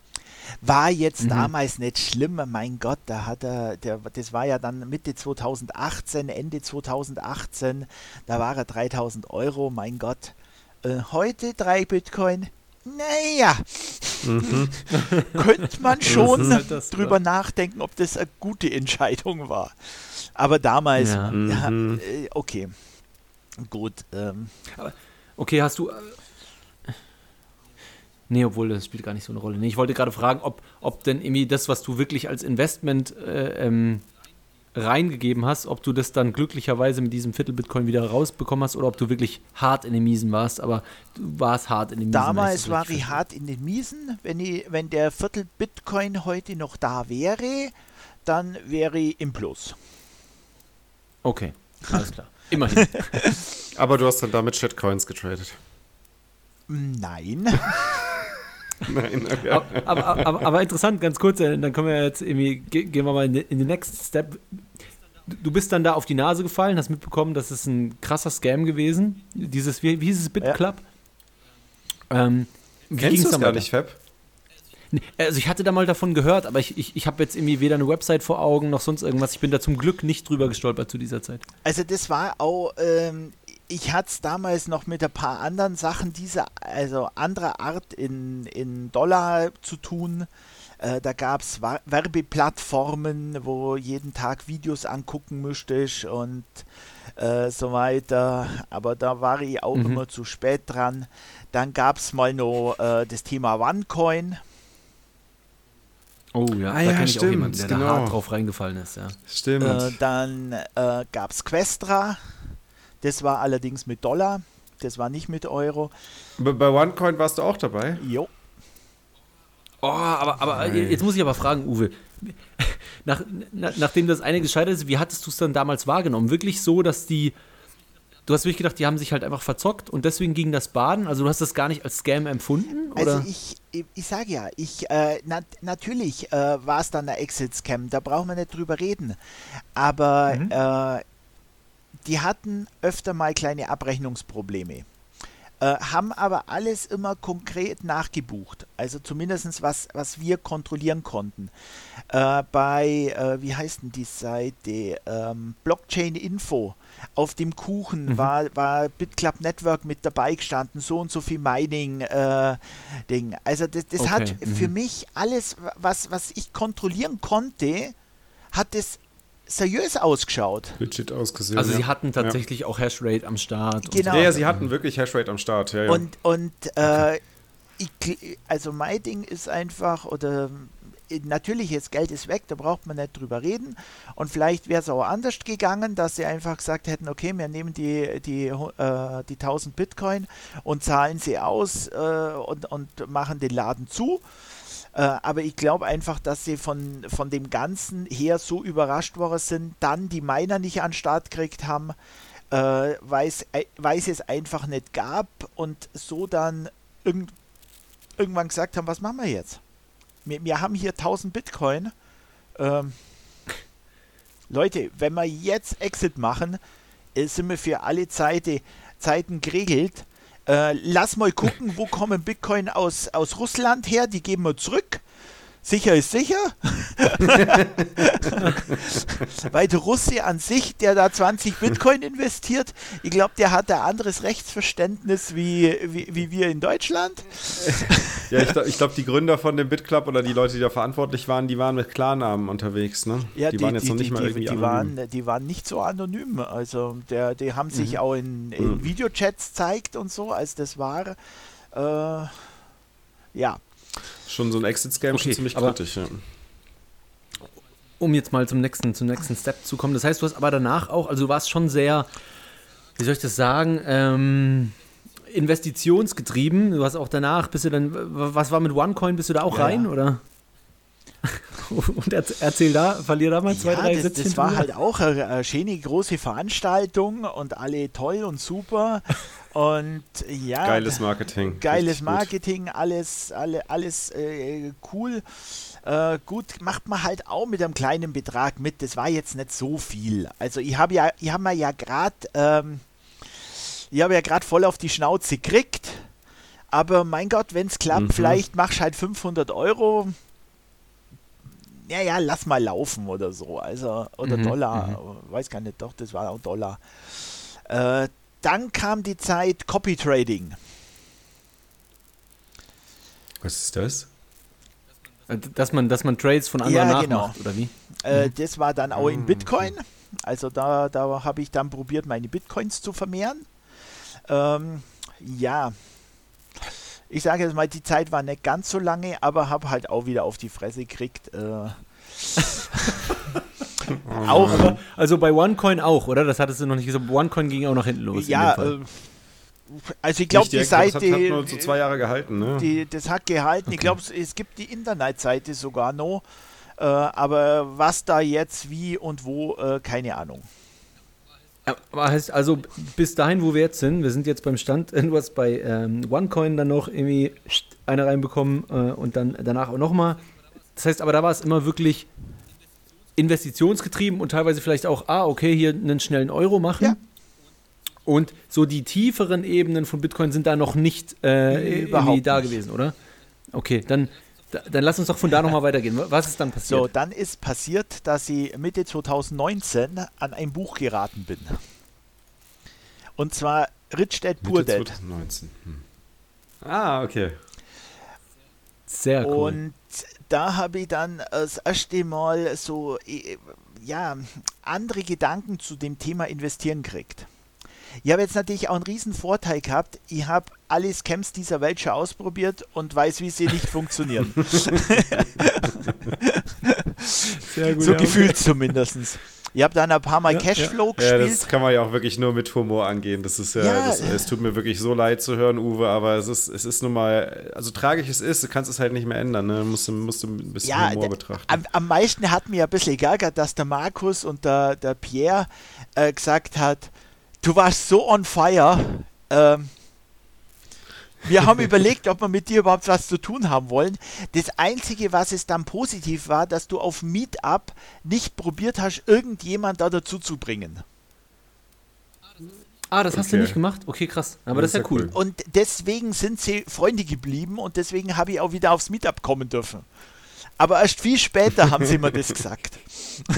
War jetzt mhm. damals nicht schlimm, mein Gott, da hat er, der, das war ja dann Mitte 2018, Ende 2018, da war er 3000 Euro, mein Gott. Äh, heute drei Bitcoin, naja, mhm. könnte man schon halt drüber war. nachdenken, ob das eine gute Entscheidung war. Aber damals, ja. Ja, mhm. äh, okay, gut. Ähm. okay, hast du. Nee, obwohl das spielt gar nicht so eine Rolle. Nee, ich wollte gerade fragen, ob, ob denn irgendwie das, was du wirklich als Investment äh, ähm, reingegeben hast, ob du das dann glücklicherweise mit diesem Viertel Bitcoin wieder rausbekommen hast oder ob du wirklich hart in den Miesen warst, aber du warst hart in den Miesen. Damals war ich hart in den Miesen. Wenn, ich, wenn der Viertel Bitcoin heute noch da wäre, dann wäre ich im Plus. Okay, alles klar. Immerhin. aber du hast dann damit Shitcoins getradet. Nein. Nein, okay. aber, aber, aber, aber, interessant, ganz kurz, äh, dann können wir jetzt irgendwie, gehen wir mal in den Next Step. Du bist dann da auf die Nase gefallen, hast mitbekommen, das ist ein krasser Scam gewesen. Dieses, wie, wie hieß es, BitClub? Ja. Ähm, Kennst du es gar nicht, Fab? Also ich hatte da mal davon gehört, aber ich, ich, ich habe jetzt irgendwie weder eine Website vor Augen noch sonst irgendwas. Ich bin da zum Glück nicht drüber gestolpert zu dieser Zeit. Also das war auch, ähm, ich hatte es damals noch mit ein paar anderen Sachen dieser, also anderer Art in, in Dollar zu tun. Äh, da gab es Werbeplattformen, wo jeden Tag Videos angucken müsstest und äh, so weiter. Aber da war ich auch mhm. immer zu spät dran. Dann gab es mal noch äh, das Thema OneCoin. Oh ja, ah, da ja, stimmt, auch jemanden, der genau. da hart drauf reingefallen ist. Ja. Stimmt. Äh, dann äh, gab es Questra. Das war allerdings mit Dollar, das war nicht mit Euro. Bei OneCoin warst du auch dabei? Jo. Oh, aber, aber jetzt muss ich aber fragen, Uwe. Nach, nach, nachdem das eine gescheitert ist, wie hattest du es dann damals wahrgenommen? Wirklich so, dass die. Du hast wirklich gedacht, die haben sich halt einfach verzockt und deswegen ging das Baden? Also du hast das gar nicht als Scam empfunden? Oder? Also ich, ich, ich sage ja, ich, äh, na, natürlich äh, war es dann der Exit-Scam, da brauchen wir nicht drüber reden. Aber mhm. äh, die hatten öfter mal kleine Abrechnungsprobleme. Äh, haben aber alles immer konkret nachgebucht. Also zumindest was, was wir kontrollieren konnten. Äh, bei, äh, wie heißt denn die Seite? Ähm, Blockchain Info. Auf dem Kuchen mhm. war, war BitClub Network mit dabei gestanden, so und so viel Mining-Ding. Äh, also das, das okay. hat mhm. für mich alles, was, was ich kontrollieren konnte, hat es seriös ausgeschaut. Legit ausgesehen. Also sie hatten tatsächlich ja. auch Hashrate am Start. Genau. Ja, ja, sie hatten wirklich Hashrate am Start. Ja, ja. Und, und äh, okay. ich, also mein Ding ist einfach, oder natürlich, jetzt Geld ist weg, da braucht man nicht drüber reden. Und vielleicht wäre es auch anders gegangen, dass sie einfach gesagt hätten, okay, wir nehmen die, die, äh, die 1000 Bitcoin und zahlen sie aus äh, und, und machen den Laden zu. Äh, aber ich glaube einfach, dass sie von, von dem Ganzen her so überrascht worden sind, dann die Miner nicht an den Start gekriegt haben, äh, weil es äh, einfach nicht gab und so dann irgend, irgendwann gesagt haben, was machen wir jetzt? Wir, wir haben hier 1000 Bitcoin. Ähm, Leute, wenn wir jetzt Exit machen, äh, sind wir für alle Zeite, Zeiten geregelt. Äh, lass mal gucken, wo kommen Bitcoin aus, aus Russland her, die geben wir zurück. Sicher ist sicher. Weil der Russe an sich, der da 20 Bitcoin investiert, ich glaube, der hat ein anderes Rechtsverständnis wie, wie, wie wir in Deutschland. ja, ich, glaube, die Gründer von dem BitClub oder die Leute, die da verantwortlich waren, die waren mit Klarnamen unterwegs. Ne? Ja, die, die waren jetzt die, noch nicht die, mal irgendwie die waren, die waren nicht so anonym. Also, der, die haben sich mhm. auch in, in mhm. Videochats zeigt und so, als das war. Äh, ja, Schon so ein Exit-Scam, okay, schon ziemlich kritisch, ja. um jetzt mal zum nächsten, zum nächsten Step zu kommen. Das heißt, du hast aber danach auch, also du warst schon sehr, wie soll ich das sagen, ähm, investitionsgetrieben. Du hast auch danach, bist du dann, was war mit OneCoin, bist du da auch ja, rein, oder? Und erzähl da, verlier da mal zwei, ja, drei das, Sätze. Das war halt auch eine, eine schöne große Veranstaltung und alle toll und super. Und ja. Geiles Marketing. Geiles Marketing, alles, alle, alles äh, cool. Äh, gut, macht man halt auch mit einem kleinen Betrag mit. Das war jetzt nicht so viel. Also ich habe ja, ich habe mir ja gerade, ähm, ich habe ja gerade voll auf die Schnauze gekriegt. Aber mein Gott, wenn es klappt, mhm. vielleicht machst du halt 500 Euro ja, ja, lass mal laufen oder so. Also, oder mhm, Dollar, mhm. weiß gar nicht, doch, das war auch Dollar. Äh, dann kam die Zeit Copy Trading. Was ist das? Äh, dass man, dass man Trades von anderen ja, genau. oder wie? Äh, mhm. Das war dann auch in mhm. Bitcoin. Also da, da habe ich dann probiert, meine Bitcoins zu vermehren. Ähm, ja, ich sage jetzt mal, die Zeit war nicht ganz so lange, aber habe halt auch wieder auf die Fresse gekriegt. Äh. auch, aber, also bei OneCoin auch, oder? Das hattest du noch nicht gesagt. OneCoin ging auch nach hinten los. Ja, äh, also ich glaube, die Seite. Das hat, hat nur so zwei Jahre gehalten, ne? Die, das hat gehalten. Okay. Ich glaube, es gibt die Internetseite sogar noch. Äh, aber was da jetzt, wie und wo, äh, keine Ahnung. Aber heißt also, bis dahin, wo wir jetzt sind, wir sind jetzt beim Stand, du hast bei ähm, OneCoin dann noch irgendwie eine reinbekommen äh, und dann danach auch nochmal. Das heißt, aber da war es immer wirklich investitionsgetrieben und teilweise vielleicht auch, ah, okay, hier einen schnellen Euro machen. Ja. Und so die tieferen Ebenen von Bitcoin sind da noch nicht äh, irgendwie da nicht. gewesen, oder? Okay, dann, dann lass uns doch von da nochmal weitergehen. Was ist dann passiert? So, dann ist passiert, dass ich Mitte 2019 an ein Buch geraten bin. Und zwar Rich Dad Poor Dad. 2019. Hm. Ah, okay. Sehr cool. Und da habe ich dann das erste Mal so, äh, ja, andere Gedanken zu dem Thema Investieren gekriegt. Ich habe jetzt natürlich auch einen riesen Vorteil gehabt. Ich habe alle Scams dieser Welt schon ausprobiert und weiß, wie sie nicht funktionieren. Sehr gut, so ja, gefühlt okay. zumindest. Ich habe dann ein paar Mal ja, Cashflow ja. gespielt. Ja, das kann man ja auch wirklich nur mit Humor angehen. Das ist ja, ja das, es tut mir wirklich so leid zu hören, Uwe, aber es ist, es ist nun mal, also tragisch es ist, du kannst es halt nicht mehr ändern. Ne? Musst, musst du ein bisschen ja, Humor betrachten. Am, am, meisten hat mir ein bisschen geärgert, dass der Markus und der, der Pierre äh, gesagt hat, du warst so on fire. Ähm, wir haben überlegt, ob wir mit dir überhaupt was zu tun haben wollen. Das Einzige, was es dann positiv war, dass du auf Meetup nicht probiert hast, irgendjemand da dazu zu bringen. Ah, das okay. hast du nicht gemacht? Okay, krass. Aber das, das ist ja cool. cool. Und deswegen sind sie Freunde geblieben und deswegen habe ich auch wieder aufs Meetup kommen dürfen. Aber erst viel später haben sie mir das gesagt.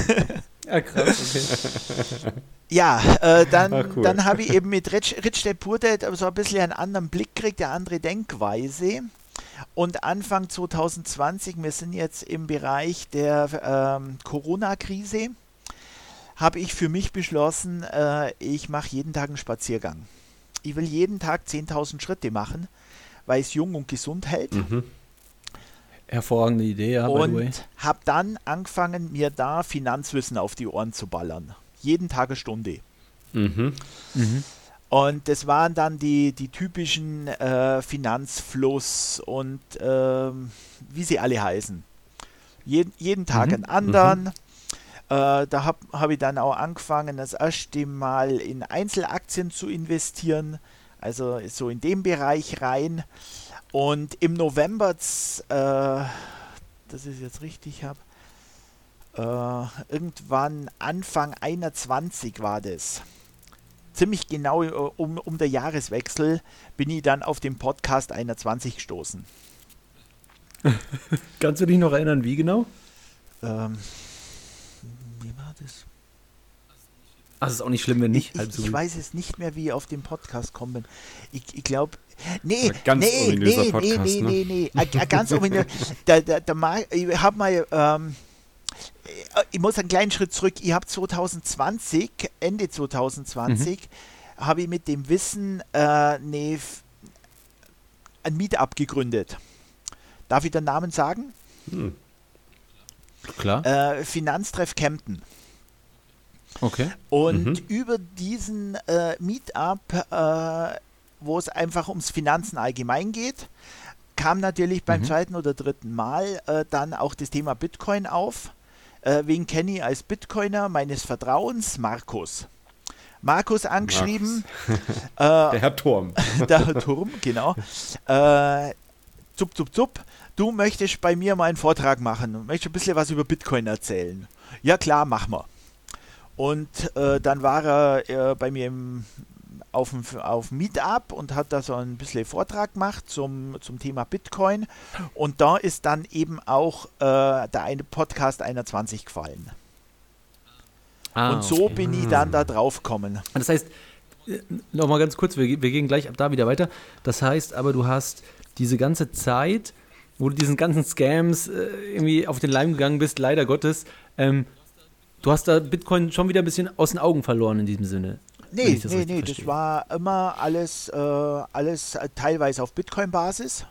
Ja, krass, okay. ja, äh, dann, cool. dann habe ich eben mit Rich, Rich Depurte so ein bisschen einen anderen Blick gekriegt, eine andere Denkweise. Und Anfang 2020, wir sind jetzt im Bereich der ähm, Corona-Krise, habe ich für mich beschlossen, äh, ich mache jeden Tag einen Spaziergang. Ich will jeden Tag 10.000 Schritte machen, weil es jung und gesund hält. Mhm. Hervorragende Idee, ja. Und habe dann angefangen, mir da Finanzwissen auf die Ohren zu ballern. Jeden Tag eine Stunde. Mhm. Mhm. Und das waren dann die, die typischen äh, Finanzfluss und äh, wie sie alle heißen. Jeden, jeden Tag mhm. einen anderen. Mhm. Äh, da habe hab ich dann auch angefangen, das erste Mal in Einzelaktien zu investieren. Also so in dem Bereich rein. Und im November, äh, dass ich es jetzt richtig habe, äh, irgendwann Anfang 21 war das. Ziemlich genau äh, um, um der Jahreswechsel bin ich dann auf den Podcast 21 gestoßen. Kannst du dich noch erinnern, wie genau? Ähm, wie war das? Ach, ist auch nicht schlimm, wenn nicht. Ich, ich, ich weiß es nicht mehr, wie ich auf den Podcast kommen. Ich, ich glaube, Nee, ganz nee, nee, Podcast, nee, nee, nee, nee, nee. ganz ominös. der, der, der ich habe mal, ähm, ich muss einen kleinen Schritt zurück. Ich habe 2020, Ende 2020, mhm. habe ich mit dem Wissen äh, ne, ein Meetup gegründet. Darf ich den Namen sagen? Hm. Klar. Äh, Finanztreff Kempten. Okay. Und Mhm. über diesen äh, Meetup, äh, wo es einfach ums Finanzen allgemein geht, kam natürlich beim Mhm. zweiten oder dritten Mal äh, dann auch das Thema Bitcoin auf. Äh, wen kenne ich als Bitcoiner meines Vertrauens? Markus. Markus angeschrieben, Der Herr Turm. der Herr Turm, genau. Äh, zup, zup, zup. Du möchtest bei mir mal einen Vortrag machen. Möchtest ein bisschen was über Bitcoin erzählen? Ja, klar, mach mal. Und äh, dann war er äh, bei mir im, auf dem auf Meetup und hat da so ein bisschen Vortrag gemacht zum, zum Thema Bitcoin. Und da ist dann eben auch äh, der eine Podcast 21 gefallen. Ah, und so okay. bin ich dann da drauf gekommen. Das heißt, nochmal ganz kurz, wir, wir gehen gleich ab da wieder weiter. Das heißt aber, du hast diese ganze Zeit, wo du diesen ganzen Scams äh, irgendwie auf den Leim gegangen bist, leider Gottes, ähm, du hast da Bitcoin schon wieder ein bisschen aus den Augen verloren in diesem Sinne. Nee, das nee, nee, das war immer alles, äh, alles teilweise auf Bitcoin-Basis.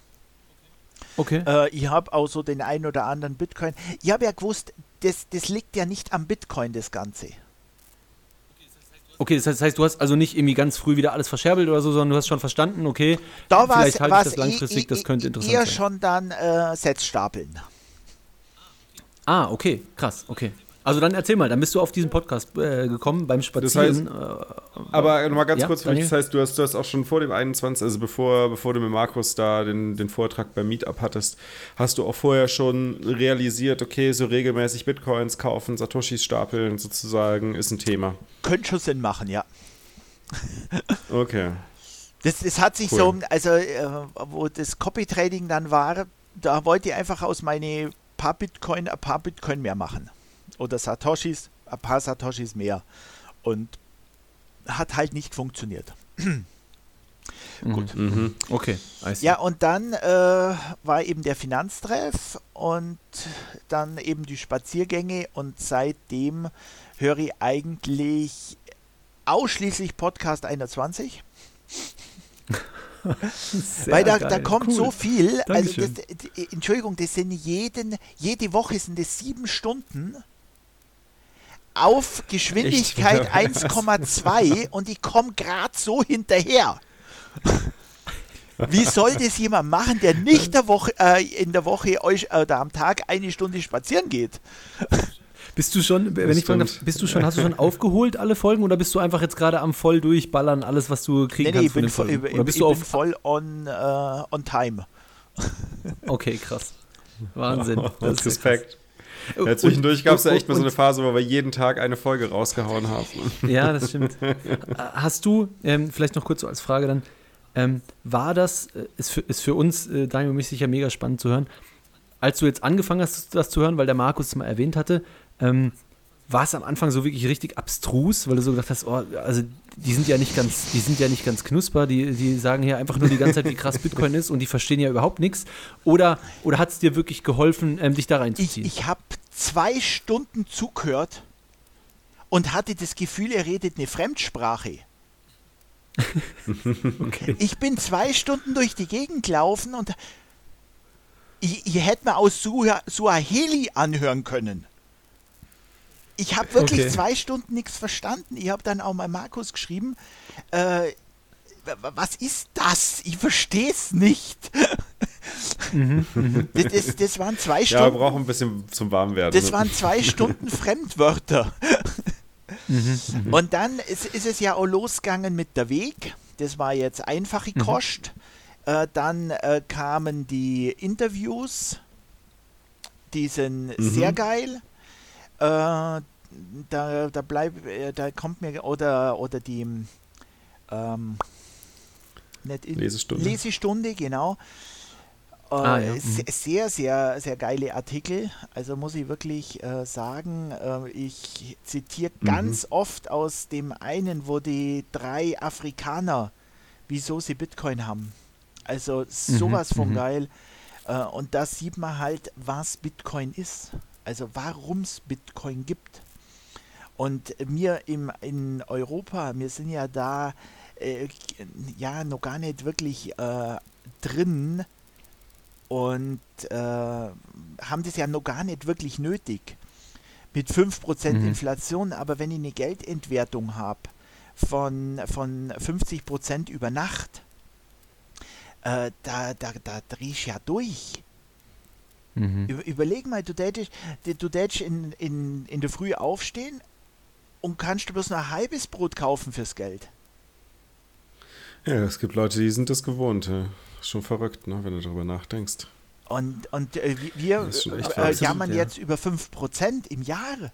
Okay. Äh, ich habe auch so den einen oder anderen Bitcoin. Ich habe ja gewusst, das, das liegt ja nicht am Bitcoin, das Ganze. Okay, das heißt, das heißt, du hast also nicht irgendwie ganz früh wieder alles verscherbelt oder so, sondern du hast schon verstanden, okay, Da war es vielleicht halte ich das langfristig, das könnte interessant eher sein. schon dann äh, Setzstapeln. Ah, okay, krass, okay. Also dann erzähl mal, dann bist du auf diesen Podcast äh, gekommen beim Spazieren. äh, Aber nochmal ganz Ja, kurz für mich, das heißt, du hast, du hast auch schon vor dem 21., also bevor, bevor du mit Markus da den, den Vortrag beim Meetup hattest, hast du auch vorher schon realisiert, okay, so regelmäßig Bitcoins kaufen, Satoshis stapeln sozusagen, ist ein Thema. Könnte schon Sinn machen, ja. Okay. Das, das hat sich Cool. so, also äh, wo das Copy-Trading dann war, da wollte ich einfach aus meine paar Bitcoin ein paar Bitcoin mehr machen. Oder Satoshis, ein paar Satoshis mehr. Und hat halt nicht funktioniert. Gut. Mhm. Okay, I see. Ja, und dann äh, war eben der Finanztreff und dann eben die Spaziergänge und seitdem höre ich eigentlich ausschließlich Podcast 21. Sehr Weil da, geil, da kommt cool. so viel. Also das, Entschuldigung, das sind jeden, jede Woche sind das sieben Stunden auf Geschwindigkeit Echt? 1,2 und ich komme gerade so hinterher. Wie soll das jemand machen, der nicht der Woche, äh, in der Woche euch, äh, oder am Tag eine Stunde spazieren geht? Bist du schon, wenn Das ich fragen darf, bist du schon, hast du schon aufgeholt alle Folgen oder bist du einfach jetzt gerade am voll durchballern, alles, was du kriegen Nee, nee, kannst ich von bin, den voll, Folgen? ich, Oder bist ich du bin auf. voll on, äh, on time. Okay, krass. Wahnsinn. Das ist Respekt. Ja, zwischendurch gab es ja echt mal so eine Phase, wo wir jeden Tag eine Folge rausgehauen haben. Ja, das stimmt. Hast du, ähm, vielleicht noch kurz so als Frage dann, ähm, war das, äh, ist für, ist für uns, äh, Daniel und mich sicher mega spannend zu hören, als du jetzt angefangen hast, das zu hören, weil der Markus es mal erwähnt hatte, ähm, war es am Anfang so wirklich richtig abstrus, weil du so gedacht hast, oh, also die sind ja nicht ganz, die sind ja nicht ganz knusper, die, die sagen hier einfach nur die ganze Zeit, wie krass Bitcoin ist und die verstehen ja überhaupt nichts. Oder, oder hat es dir wirklich geholfen, ähm, dich da Ich, reinzuziehen? ich habe zwei Stunden zugehört und hatte das Gefühl, er redet eine Fremdsprache. okay. Ich bin zwei Stunden durch die Gegend gelaufen und ich, ich hätte mir aus Sua- Suaheli anhören können. Ich habe wirklich Okay. zwei Stunden nichts verstanden. Ich habe dann auch mal Markus geschrieben, äh, was ist das? Ich verstehe es nicht. das, das, das waren zwei Ja, wir Stunden. brauchen ein bisschen zum Warmwerden. Das waren zwei Stunden Fremdwörter. Und dann ist, ist es ja auch losgegangen mit der Weg. Das war jetzt einfache Kost. Äh, dann äh, kamen die Interviews. Die sind sehr geil. Äh, da, da bleib, äh, da kommt mir oder oder die ähm, nicht in, Lesestunde. Lesestunde, genau. Äh, Ah, ja. se- Sehr, sehr, sehr geile Artikel. Also muss ich wirklich äh, sagen, äh, ich zitiere ganz oft aus dem einen, wo die drei Afrikaner, wieso sie Bitcoin haben. Also sowas von mhm. geil. Äh, und da sieht man halt, was Bitcoin ist. Also warum es Bitcoin gibt. Und wir im, in Europa, wir sind ja da äh, ja, noch gar nicht wirklich äh, drin, und äh, haben das ja noch gar nicht wirklich nötig mit 5% mhm. Inflation, aber wenn ich eine Geldentwertung habe von, von 50% über Nacht, äh, da, da, da dreh ich ja durch. Mhm. überleg mal, du tätest, du tätest in, in, in der Früh aufstehen und kannst du bloß noch ein halbes Brot kaufen fürs Geld. Ja, es gibt Leute, die sind das gewohnt. Ja. Schon verrückt, ne, wenn du darüber nachdenkst. Und, und äh, wir äh, jammern ja. jetzt über 5% im Jahr.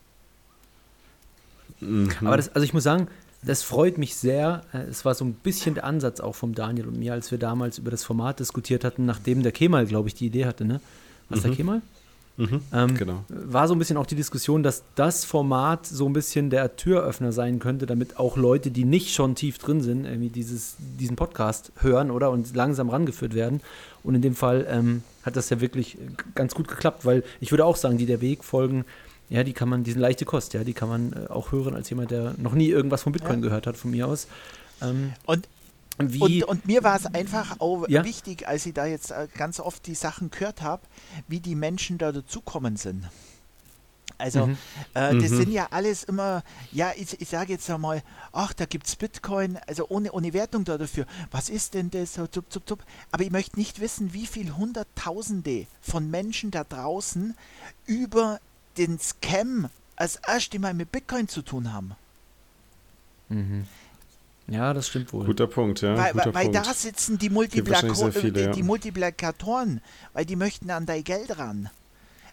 Mhm. Aber das, also ich muss sagen, das freut mich sehr. Äh, es war so ein bisschen der Ansatz auch vom Daniel und mir, als wir damals über das Format diskutiert hatten, nachdem der Kemal, glaube ich, die Idee hatte, ne? Was mhm. der Kemal? Mhm, ähm, genau. War so ein bisschen auch die Diskussion, dass das Format so ein bisschen der Türöffner sein könnte, damit auch Leute, die nicht schon tief drin sind, irgendwie dieses, diesen Podcast hören oder und langsam rangeführt werden. Und in dem Fall ähm, hat das ja wirklich ganz gut geklappt, weil ich würde auch sagen, die der Weg folgen, ja, die kann man, die sind leichte Kost, ja, die kann man äh, auch hören als jemand, der noch nie irgendwas von Bitcoin ja. gehört hat, von mir aus. Ähm, und und, und, mir war es einfach auch ja? wichtig, als ich da jetzt äh, ganz oft die Sachen gehört habe, wie die Menschen da dazukommen sind. Also, mhm. äh, das mhm. sind ja alles immer, ja, ich, ich sage jetzt einmal, ach, da gibt es Bitcoin, also ohne, ohne Wertung da dafür. Was ist denn das? Zup, zup, zup. Aber ich möchte nicht wissen, wie viele Hunderttausende von Menschen da draußen über den Scam als erste Mal mit Bitcoin zu tun haben. Mhm. Ja, das stimmt wohl. Guter Punkt, ja. Weil, weil, weil da sitzen die, Multiplikator viele, ja. die Multiplikatoren, weil die möchten an dein Geld ran.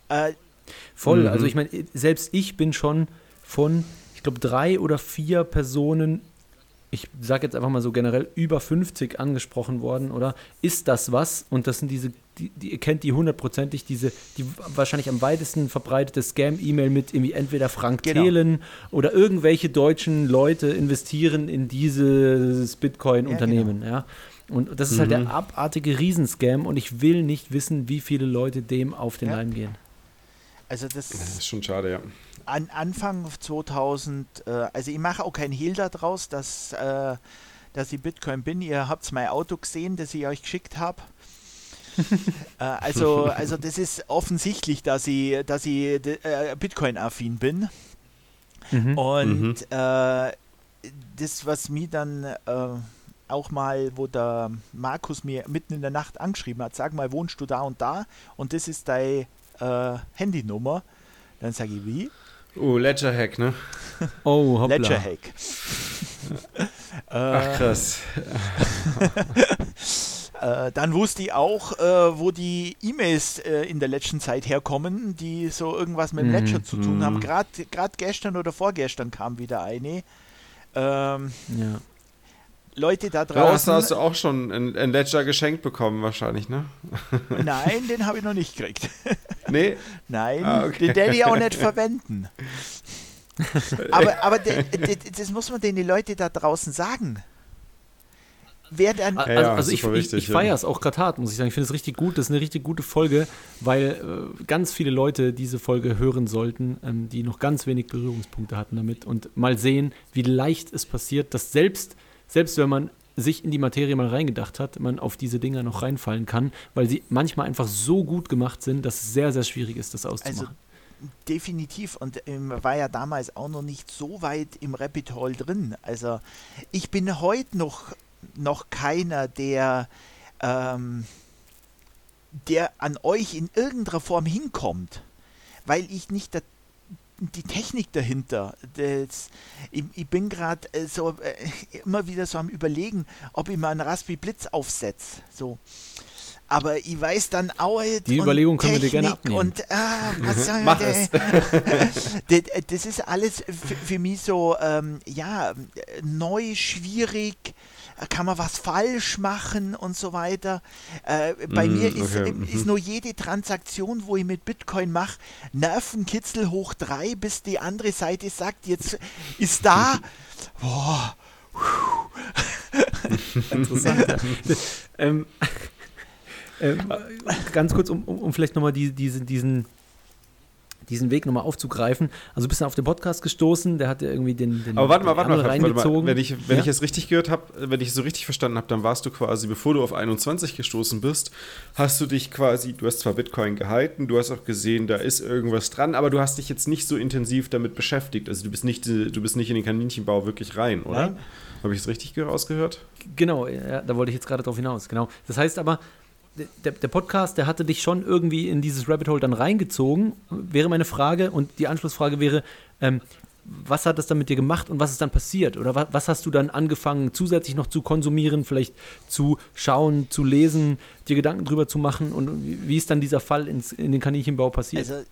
Äh, Voll, mhm. also ich meine, selbst ich bin schon von, ich glaube, drei oder vier Personen ich sage jetzt einfach mal so generell, über 50 angesprochen worden, oder? Ist das was? Und das sind diese, die, die ihr kennt die hundertprozentig, diese, die wahrscheinlich am weitesten verbreitete Scam-E-Mail mit irgendwie entweder Frank genau. Thelen oder irgendwelche deutschen Leute investieren in dieses Bitcoin-Unternehmen, ja, genau. ja. Und das ist mhm. halt der mhm. abartige Riesenscam und ich will nicht wissen, wie viele Leute dem auf den ja. Leim gehen. Also das, das ist schon schade, ja an Anfang 2000, äh, also ich mache auch kein Hehl daraus, dass, äh, dass ich Bitcoin bin. Ihr habt mein Auto gesehen, das ich euch geschickt habe. äh, also, also das ist offensichtlich, dass ich, dass ich äh, Bitcoin-affin bin. Mhm. Und mhm. Äh, das, was mir dann äh, auch mal, wo der Markus mir mitten in der Nacht angeschrieben hat, sag mal, wohnst du da und da? Und das ist deine Handynummer. Dann sage ich, wie? Oh, Ledger Hack, ne? Oh, hoppla. Ledger Hack. Ach, krass. äh, dann wusste ich auch, äh, wo die E-Mails äh, in der letzten Zeit herkommen, die so irgendwas mit dem Ledger mm, zu tun haben. Gerade gestern oder vorgestern kam wieder eine. Ähm, ja. Leute da draußen. Ja, hast du auch schon ein, Ledger geschenkt bekommen, wahrscheinlich, ne? Nein, den habe ich noch nicht gekriegt. Nee? Nein, ah, okay. den werde ich auch nicht verwenden. aber aber das muss man den die Leute da draußen sagen. Wer dann also, ja, also ich, ich, ich feiere es auch gerade hart, muss ich sagen. Ich finde es richtig gut. Das ist eine richtig gute Folge, weil äh, ganz viele Leute diese Folge hören sollten, ähm, die noch ganz wenig Berührungspunkte hatten damit und mal sehen, wie leicht es passiert, dass selbst selbst wenn man sich in die Materie mal reingedacht hat, man auf diese Dinger noch reinfallen kann, weil sie manchmal einfach so gut gemacht sind, dass es sehr, sehr schwierig ist, das auszumachen. Also definitiv und ähm, war ja damals auch noch nicht so weit im Rapid Hall drin. Also ich bin heute noch, noch keiner, der, ähm, der an euch in irgendeiner Form hinkommt, weil ich nicht der die Technik dahinter. Das, ich, ich, bin gerade äh, so äh, immer wieder so am überlegen, ob ich mal einen Raspberry Blitz aufsetze. So. Aber ich weiß dann auch. Die Überlegung können wir dir gerne abnehmen. Und ah, was soll Mach es. das, das ist alles für, für mich so, ähm, ja, neu, schwierig kann man was falsch machen und so weiter. Äh, bei mm, mir ist, okay. Mhm. ist nur jede Transaktion, wo ich mit Bitcoin mache, Nervenkitzel hoch drei, bis die andere Seite sagt, jetzt ist da. Boah. Interessant. ähm, ähm, ganz kurz, um, um, um vielleicht nochmal die, diese, diesen diesen Weg nochmal aufzugreifen. Also bist du auf den Podcast gestoßen, der hat ja irgendwie den, den Aber warte mal, warte mal, warte mal, wenn ich, wenn ja? ich es richtig gehört habe, wenn ich es so richtig verstanden habe, dann warst du quasi, bevor du auf 21 gestoßen bist, hast du dich quasi, du hast zwar Bitcoin gehalten, du hast auch gesehen, da ist irgendwas dran, aber du hast dich jetzt nicht so intensiv damit beschäftigt. Also du bist nicht, du bist nicht in den Kaninchenbau wirklich rein, oder? Habe ich es richtig rausgehört? Genau, ja, da wollte ich jetzt gerade drauf hinaus. Genau. Das heißt aber, der, der, Podcast, der hatte dich schon irgendwie in dieses Rabbit Hole dann reingezogen, wäre meine Frage. Und die Anschlussfrage wäre, ähm, was hat das dann mit dir gemacht und was ist dann passiert? Oder was, was, hast du dann angefangen, zusätzlich noch zu konsumieren, vielleicht zu schauen, zu lesen, dir Gedanken drüber zu machen? Und wie, ist dann dieser Fall ins, in den Kaninchenbau passiert? Also,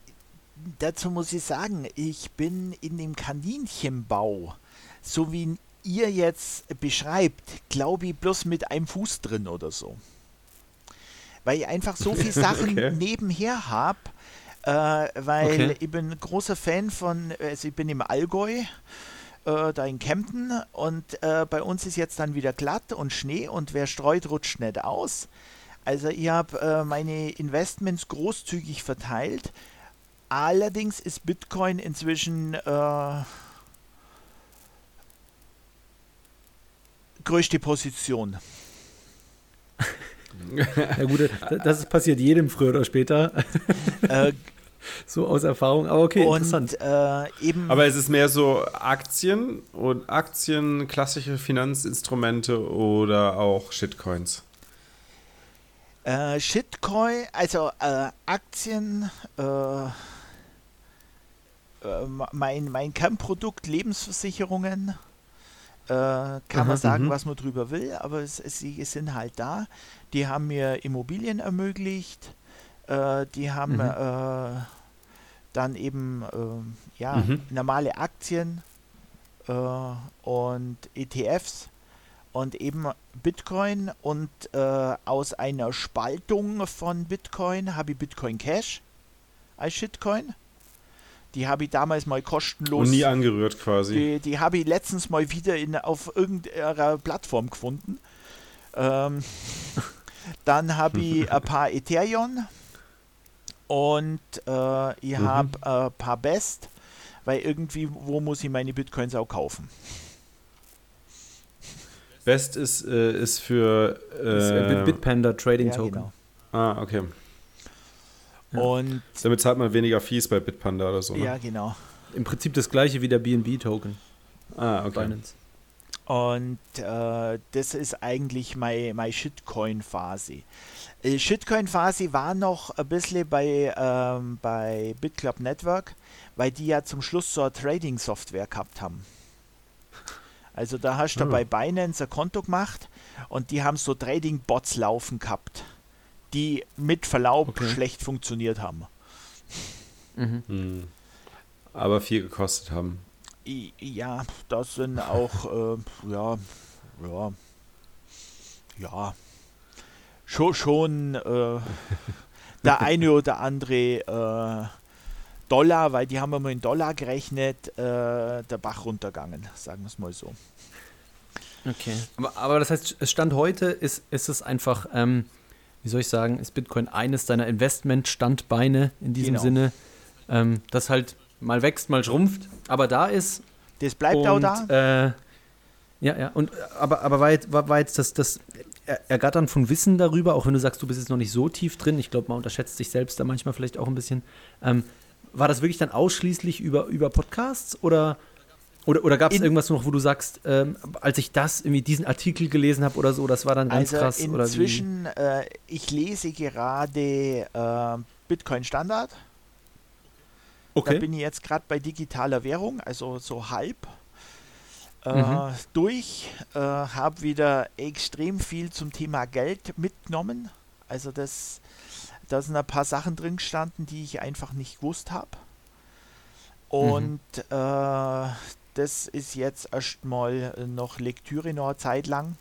dazu muss ich sagen, ich bin in dem Kaninchenbau, so wie ihr jetzt beschreibt, glaube ich, bloß mit einem Fuß drin oder so weil ich einfach so viele Sachen okay. nebenher habe. Äh, weil okay. ich bin großer Fan von, also ich bin im Allgäu, äh, da in Kempten und äh, bei uns ist jetzt dann wieder glatt und Schnee und wer streut, rutscht nicht aus. Also ich habe äh, meine Investments großzügig verteilt. Allerdings ist Bitcoin inzwischen äh, größte Position. Ja gut, das passiert jedem früher oder später. Äh, so aus Erfahrung, aber okay, und, interessant. Äh, eben aber es ist mehr so Aktien und Aktien, klassische Finanzinstrumente oder auch Shitcoins? Äh, Shitcoin, also äh, Aktien, äh, äh, mein, mein Kernprodukt Lebensversicherungen. Äh, kann Aha, man sagen, mhm. was man drüber will, aber es, es, sie sind halt da. Die haben mir Immobilien ermöglicht. Äh, die haben mhm. äh, dann eben äh, ja, mhm. normale Aktien äh, und ETFs und eben Bitcoin. Und äh, aus einer Spaltung von Bitcoin habe ich Bitcoin Cash als Shitcoin. Die habe ich damals mal kostenlos. Und nie angerührt quasi. Die, die habe ich letztens mal wieder in, auf irgendeiner Plattform gefunden. Ähm, Dann habe ich ein paar Ethereum und äh, ich mhm. habe ein paar Best, weil irgendwie, wo muss ich meine Bitcoins auch kaufen? Best ist, äh, ist für äh, Bitpanda Trading ja, Token. Genau. Ah, okay. Ja. Und Damit zahlt man weniger Fees bei Bitpanda oder so. Ne? Ja, genau. Im Prinzip das gleiche wie der BNB Token. Ah, okay. Binance. Und äh, das ist eigentlich meine my Shitcoin-Phase. Äh, Shitcoin-Phase war noch ein bisschen bei, ähm, bei BitClub Network, weil die ja zum Schluss so eine Trading-Software gehabt haben. Also da hast du oh. bei Binance ein Konto gemacht und die haben so Trading-Bots laufen gehabt, die mit Verlaub okay. schlecht funktioniert haben. Mhm. Hm. Aber viel gekostet haben. Ja, das sind auch, äh, ja, ja, ja, schon, schon äh, der eine oder andere äh, Dollar, weil die haben immer in Dollar gerechnet, äh, der Bach runtergegangen, sagen wir es mal so. Okay, aber, aber das heißt, es Stand heute ist, ist es einfach, ähm, wie soll ich sagen, ist Bitcoin eines deiner Investment-Standbeine in diesem genau. Sinne, ähm, das halt mal wächst, mal schrumpft, aber da ist. Das bleibt und, auch da. Äh, ja, ja. Und aber, aber war jetzt, war, war jetzt das, das Ergattern von Wissen darüber, auch wenn du sagst, du bist jetzt noch nicht so tief drin, ich glaube, man unterschätzt sich selbst da manchmal vielleicht auch ein bisschen. Ähm, war das wirklich dann ausschließlich über, über Podcasts oder, oder, oder gab es irgendwas noch, wo du sagst, ähm, als ich das, irgendwie diesen Artikel gelesen habe oder so, das war dann ganz also krass? Inzwischen, äh, ich lese gerade äh, Bitcoin Standard. Okay. Da bin ich jetzt gerade bei digitaler Währung, also so halb äh, mhm. durch. Äh, habe wieder extrem viel zum Thema Geld mitgenommen. Also das, da sind ein paar Sachen drin gestanden, die ich einfach nicht gewusst habe. Und mhm. äh, das ist jetzt erstmal noch Lektüre noch eine Zeit lang.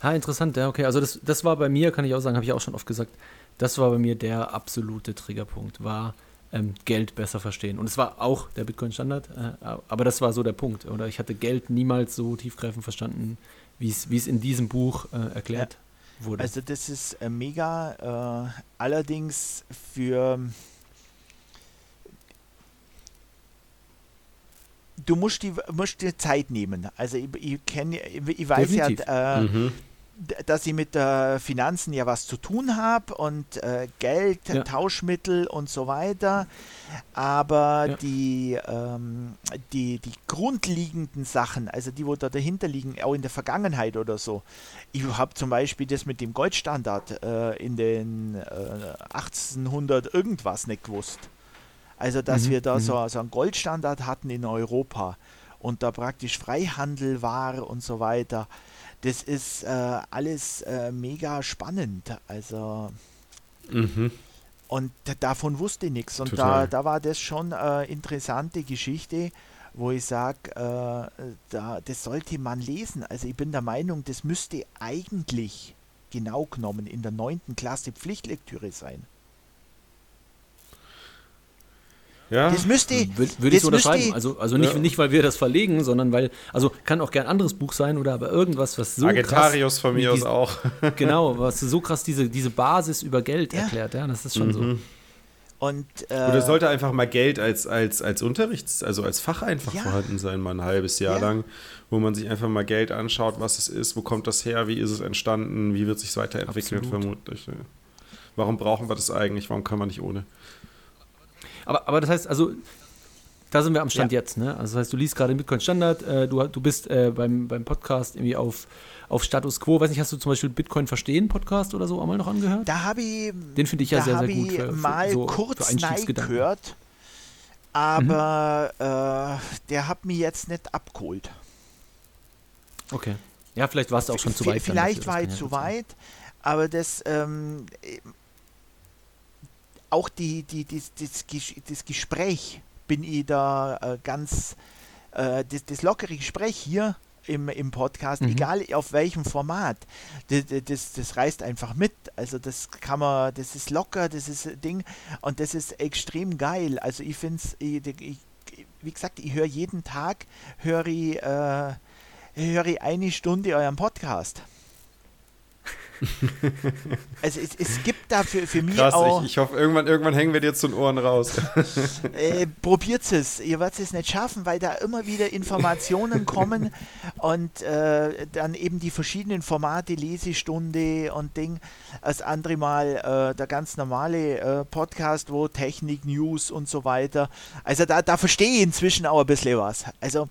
Ah, interessant, ja, okay. Also das, das war bei mir, kann ich auch sagen, habe ich auch schon oft gesagt, das war bei mir der absolute Triggerpunkt, war ähm, Geld besser verstehen. Und es war auch der Bitcoin-Standard, äh, aber das war so der Punkt. Oder ich hatte Geld niemals so tiefgreifend verstanden, wie es in diesem Buch äh, erklärt ja. wurde. Also das ist äh, mega. Äh, allerdings für du musst die musst dir Zeit nehmen. Also ich, ich kenne, ich, weiß Definitiv. ja, äh, Mhm. dass ich mit äh, Finanzen ja was zu tun habe und äh, Geld, Ja. Tauschmittel und so weiter. Aber Ja. die, ähm, die, die grundlegenden Sachen, also die, wo da dahinter liegen, auch in der Vergangenheit oder so. Ich habe zum Beispiel das mit dem Goldstandard äh, in den äh, 1800 irgendwas nicht gewusst. Also, dass Mhm, wir da mhm. so, so einen Goldstandard hatten in Europa und da praktisch Freihandel war und so weiter. Das ist äh, alles äh, mega spannend. Also, Mhm. und davon wusste ich nichts. Und da, Total. da war das schon eine interessante Geschichte, wo ich sage, äh, da, das sollte man lesen. Also ich bin der Meinung, das müsste eigentlich genau genommen in der neunten Klasse Pflichtlektüre sein. Ja, Das müsste, Würde würd ich so unterschreiben. Also, also nicht, Ja. nicht, weil wir das verlegen, sondern weil, also kann auch gern ein anderes Buch sein oder aber irgendwas, was so Agentarius von mir aus auch. Genau, was so krass diese, diese Basis über Geld Ja. erklärt, ja, das ist schon so. und Oder äh, sollte einfach mal Geld als, als, als Unterrichts-, also als Fach einfach Ja. vorhanden sein, mal ein halbes Jahr Ja. lang, wo man sich einfach mal Geld anschaut, was es ist, wo kommt das her, wie ist es entstanden, wie wird es sich weiterentwickelt, Absolut. vermutlich. ja. Warum brauchen wir das eigentlich? Warum kann man nicht ohne? Aber, aber das heißt, also, da sind wir am Stand Ja. jetzt, ne? Also das heißt, du liest gerade den Bitcoin Standard, äh, du, du bist äh, beim, beim Podcast irgendwie auf, auf Status Quo. Weiß nicht, hast du zum Beispiel Bitcoin Verstehen Podcast oder so auch mal noch angehört? da habe ich, Den finde ich ja sehr, sehr gut für, für, mal so, für kurz Einstiegsgedanken. gehört, aber äh, der hat mich jetzt nicht abgeholt. Okay. Ja, vielleicht warst du auch schon zu weit. Vielleicht war ich zu weit, aber das ähm, äh, auch die, die, die, das, das Gespräch bin ich da äh, ganz, äh, das, das lockere Gespräch hier im, im Podcast, Mhm. egal auf welchem Format, das, das, das reißt einfach mit. Also das kann man, das ist locker, das ist ein Ding und das ist extrem geil. Also ich finde es, wie gesagt, ich höre jeden Tag, höre ich, äh, höre ich eine Stunde euren Podcast. also es, es gibt da für, für mich Krass, auch, ich, ich hoffe, irgendwann, irgendwann hängen wir dir zu den Ohren raus. äh, probiert es, ihr werdet es nicht schaffen, weil da immer wieder Informationen kommen und äh, dann eben die verschiedenen Formate, Lesestunde und Ding. Das andere Mal äh, der ganz normale äh, Podcast, wo Technik, News und so weiter. Also da, da verstehe ich inzwischen auch ein bisschen was. Also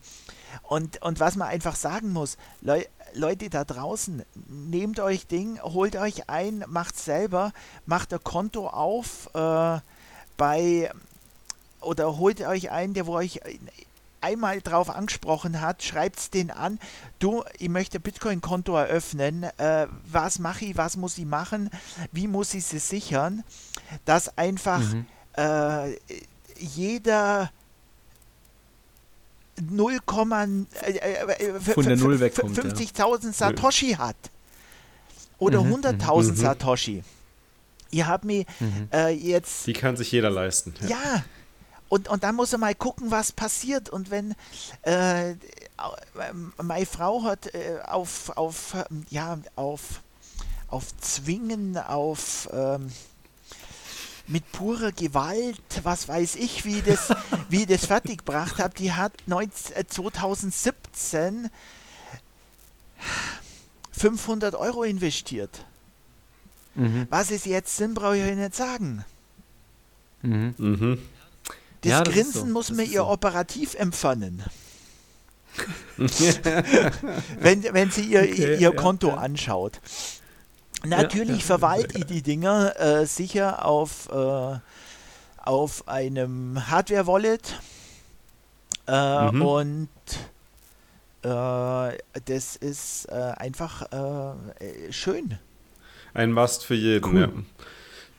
und, und was man einfach sagen muss, Leu Leute da draußen, nehmt euch Ding, holt euch ein, macht selber, macht ein Konto auf äh, bei oder holt euch einen, der wo euch einmal drauf angesprochen hat, schreibt den an. Du, ich möchte Bitcoin-Konto eröffnen. Äh, was mache ich? Was muss ich machen? Wie muss ich sie sichern? Dass einfach Mhm. äh, jeder 0, äh, äh, Von der Null wegkommt, ja. 50.000 Satoshi hat. Oder Mhm, 100.000 mhm. Satoshi. Ihr habt mir Mhm. äh, jetzt Die kann sich jeder leisten. Ja. ja. Und, und dann muss er mal gucken, was passiert. Und wenn äh, ähm, meine Frau hat äh, auf, auf, ähm, ja, auf, auf Zwingen, auf ähm, mit purer Gewalt, was weiß ich, wie das, wie ich das fertiggebracht habe, die hat 19, äh, 2017 500 Euro investiert. Mhm. Was es jetzt sind, brauche ich euch nicht sagen. Mhm. Mhm. Das Ja, das Grinsen so. muss Das mir ist ihr so. operativ empfangen. wenn, wenn sie ihr, Okay, ihr ja, Konto ja. anschaut. Natürlich ja, verwalte ich die Dinger äh, sicher auf, äh, auf einem Hardware-Wallet. Äh, Mhm. Und äh, das ist äh, einfach äh, äh, schön. Ein Must für jeden, Cool. ja.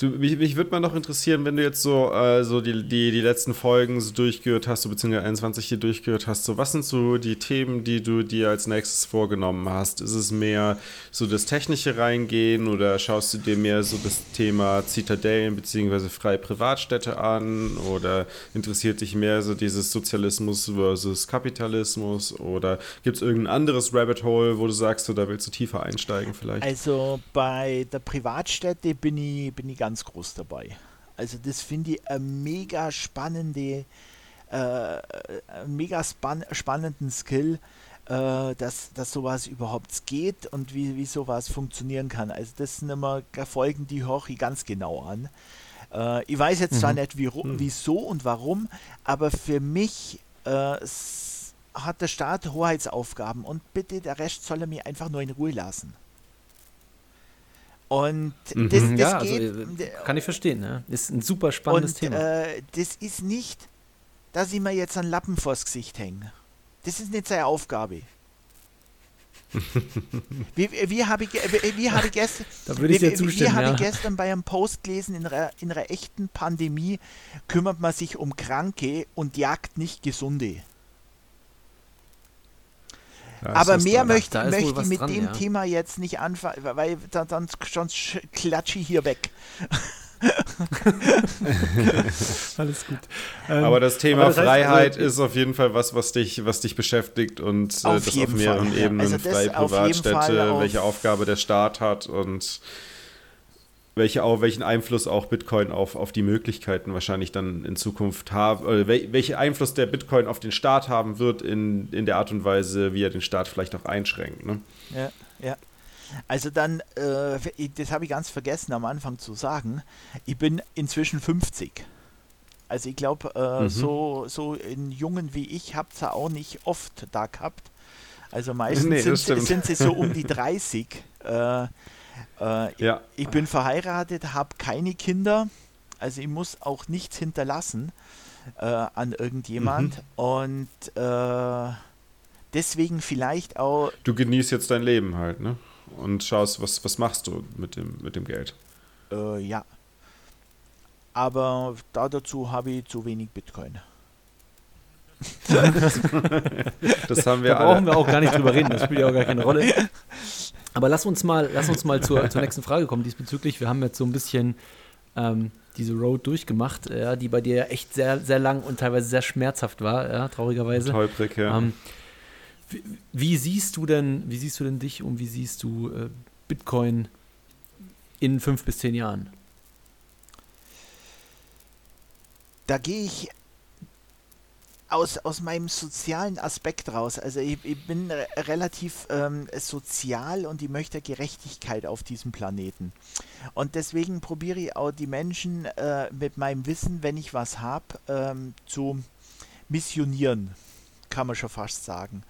Du, mich, mich würde mal noch interessieren, wenn du jetzt so, äh, so die, die, die letzten Folgen so durchgehört hast, so beziehungsweise 21 hier durchgehört hast, so was sind so die Themen, die du dir als nächstes vorgenommen hast? Ist es mehr so das Technische reingehen oder schaust du dir mehr so das Thema Zitadellen beziehungsweise freie Privatstädte an oder interessiert dich mehr so dieses Sozialismus versus Kapitalismus oder gibt es irgendein anderes Rabbit Hole, wo du sagst, so, da willst du tiefer einsteigen vielleicht? Also bei der Privatstätte bin ich, bin ich ganz groß dabei. Also das finde ich eine mega spannende äh, mega span spannenden Skill, äh, dass, dass sowas überhaupt geht und wie, wie sowas funktionieren kann. Also das sind immer Folgen, die höre ich ganz genau an. Äh, ich weiß jetzt mhm. zwar nicht, wie, mhm. wieso und warum, aber für mich äh, hat der Staat Hoheitsaufgaben und bitte der Rest soll er mir einfach nur in Ruhe lassen. Und mhm. das, das ja, also, geht. Also, kann ich verstehen, ne? Ist ein super spannendes und, Thema. Äh, das ist nicht, dass ich mir jetzt einen Lappen vors Gesicht hänge. Das ist nicht seine Aufgabe. wie, wie habe ich, wie, wie hab ich gestern, da würde ich dir wie, wie ja. ich gestern bei einem Post gelesen, in einer, in einer echten Pandemie kümmert man sich um Kranke und jagt nicht Gesunde. Ja, Aber mehr möchte, möchte ich mit dran, dem ja. Thema jetzt nicht anfangen, weil dann, dann sonst klatsche ich hier weg. Alles gut. Ähm, aber das Thema aber das Freiheit heißt, ist auf jeden Fall was, was dich, was dich beschäftigt und äh, das auf mehreren Fall, Ebenen, also freie Privatstädte, welche Aufgabe der Staat hat und welche, auch, welchen Einfluss auch Bitcoin auf, auf die Möglichkeiten wahrscheinlich dann in Zukunft haben, oder welchen Einfluss der Bitcoin auf den Staat haben wird in, in der Art und Weise, wie er den Staat vielleicht auch einschränkt. Ne? Ja, ja. Also dann, äh, das habe ich ganz vergessen am Anfang zu sagen, ich bin inzwischen 50. Also ich glaube, äh, mhm. so, so in Jungen wie ich habt ihr auch nicht oft da gehabt. Also meistens nee, sind, sind, sie so um die 30. Äh, äh, ja. ich, ich, bin verheiratet, habe keine Kinder, also ich muss auch nichts hinterlassen äh, an irgendjemand. Mhm. Und äh, deswegen vielleicht auch. Du genießt jetzt dein Leben halt, ne? Und schaust, was, was machst du mit dem, mit dem Geld. Äh, ja. Aber da dazu habe ich zu wenig Bitcoin. das haben wir da brauchen wir auch gar nicht drüber reden, das spielt ja auch gar keine Rolle. Aber lass uns mal, lass uns mal zur, zur nächsten Frage kommen diesbezüglich. Wir haben jetzt so ein bisschen ähm, diese Road durchgemacht, ja, die bei dir ja echt sehr, sehr lang und teilweise sehr schmerzhaft war, ja, traurigerweise. Holprig, ja. Ähm, wie, wie, siehst du denn, wie siehst du denn dich und wie siehst du äh, Bitcoin in fünf bis zehn Jahren? Da gehe ich aus, aus meinem sozialen Aspekt raus. Also ich, ich bin relativ ähm, sozial und ich möchte Gerechtigkeit auf diesem Planeten. Und deswegen probiere ich auch die Menschen äh, mit meinem Wissen, wenn ich was habe, ähm, zu missionieren kann man schon fast sagen.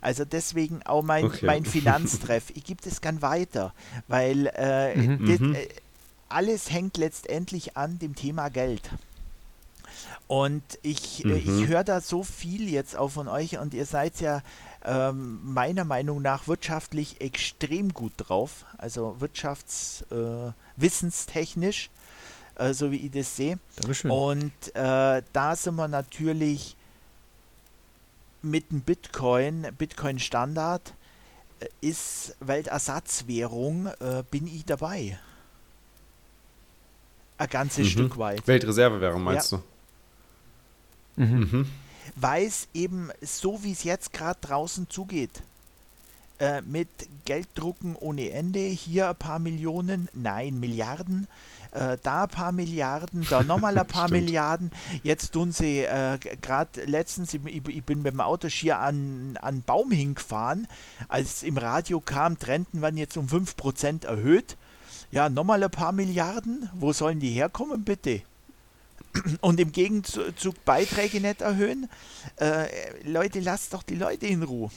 Also deswegen auch mein, okay. mein Finanztreff. Ich gebe das gern weiter, weil äh, mhm, das, mhm. äh, alles hängt letztendlich an dem Thema Geld. Und ich, mhm. äh, ich mhm. höre da so viel jetzt auch von euch und ihr seid ja ähm, meiner Meinung nach wirtschaftlich extrem gut drauf, also wirtschaftswissenstechnisch, äh, äh, so wie ich das sehe. Und äh, da sind wir natürlich mit dem Bitcoin, Bitcoin Standard, äh, ist Weltersatzwährung, äh, bin ich dabei. Ein ganzes mhm. Stück weit. Weltreservewährung meinst ja. du? Mhm. mhm. Weil es eben so, wie es jetzt gerade draußen zugeht, äh, mit Gelddrucken ohne Ende, hier ein paar Millionen, nein, Milliarden, äh, da ein paar Milliarden, da nochmal ein paar Milliarden. Jetzt tun sie äh, gerade letztens, ich, ich, bin mit dem Auto schier an, an Baum hingefahren, als im Radio kam, Trenden werden jetzt um 5% erhöht. Ja, nochmal ein paar Milliarden, wo sollen die herkommen, bitte? Und im Gegenzug Beiträge nicht erhöhen. Äh, Leute, lasst doch die Leute in Ruhe.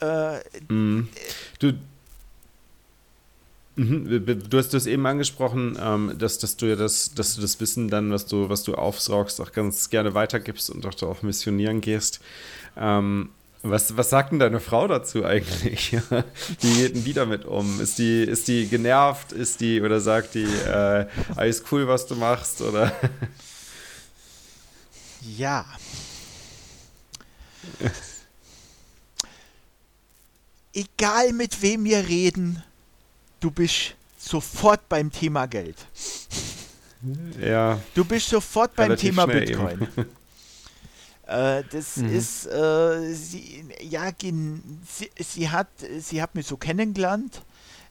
Äh, mm. Du, mhm, Du hast das eben angesprochen, ähm, dass, dass du ja das, dass du das Wissen dann, was du, was du aufsaugst, auch ganz gerne weitergibst und auch, auch missionieren gehst. Ähm, was, was sagt denn deine Frau dazu eigentlich? Wie geht denn die damit um? Ist die, ist die genervt? Ist die oder sagt die, äh, alles cool, was du machst? Oder? Ja. Egal mit wem wir reden, du bist sofort beim Thema Geld. Ja. Du bist sofort beim Thema Bitcoin. Eben. Äh, das mhm. ist, äh, sie, ja, sie, sie, hat, sie hat mich so kennengelernt.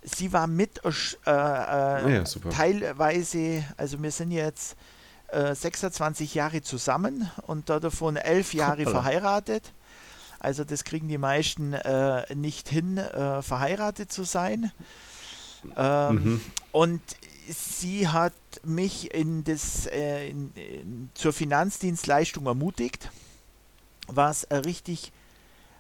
Sie war mit äh, äh, ja, teilweise, also wir sind jetzt äh, 26 Jahre zusammen und davon elf Jahre Hoppala. verheiratet. Also das kriegen die meisten äh, nicht hin, äh, verheiratet zu sein. Ähm, Mhm. Und sie hat mich in das, äh, in, in, zur Finanzdienstleistung ermutigt, was äh, richtig,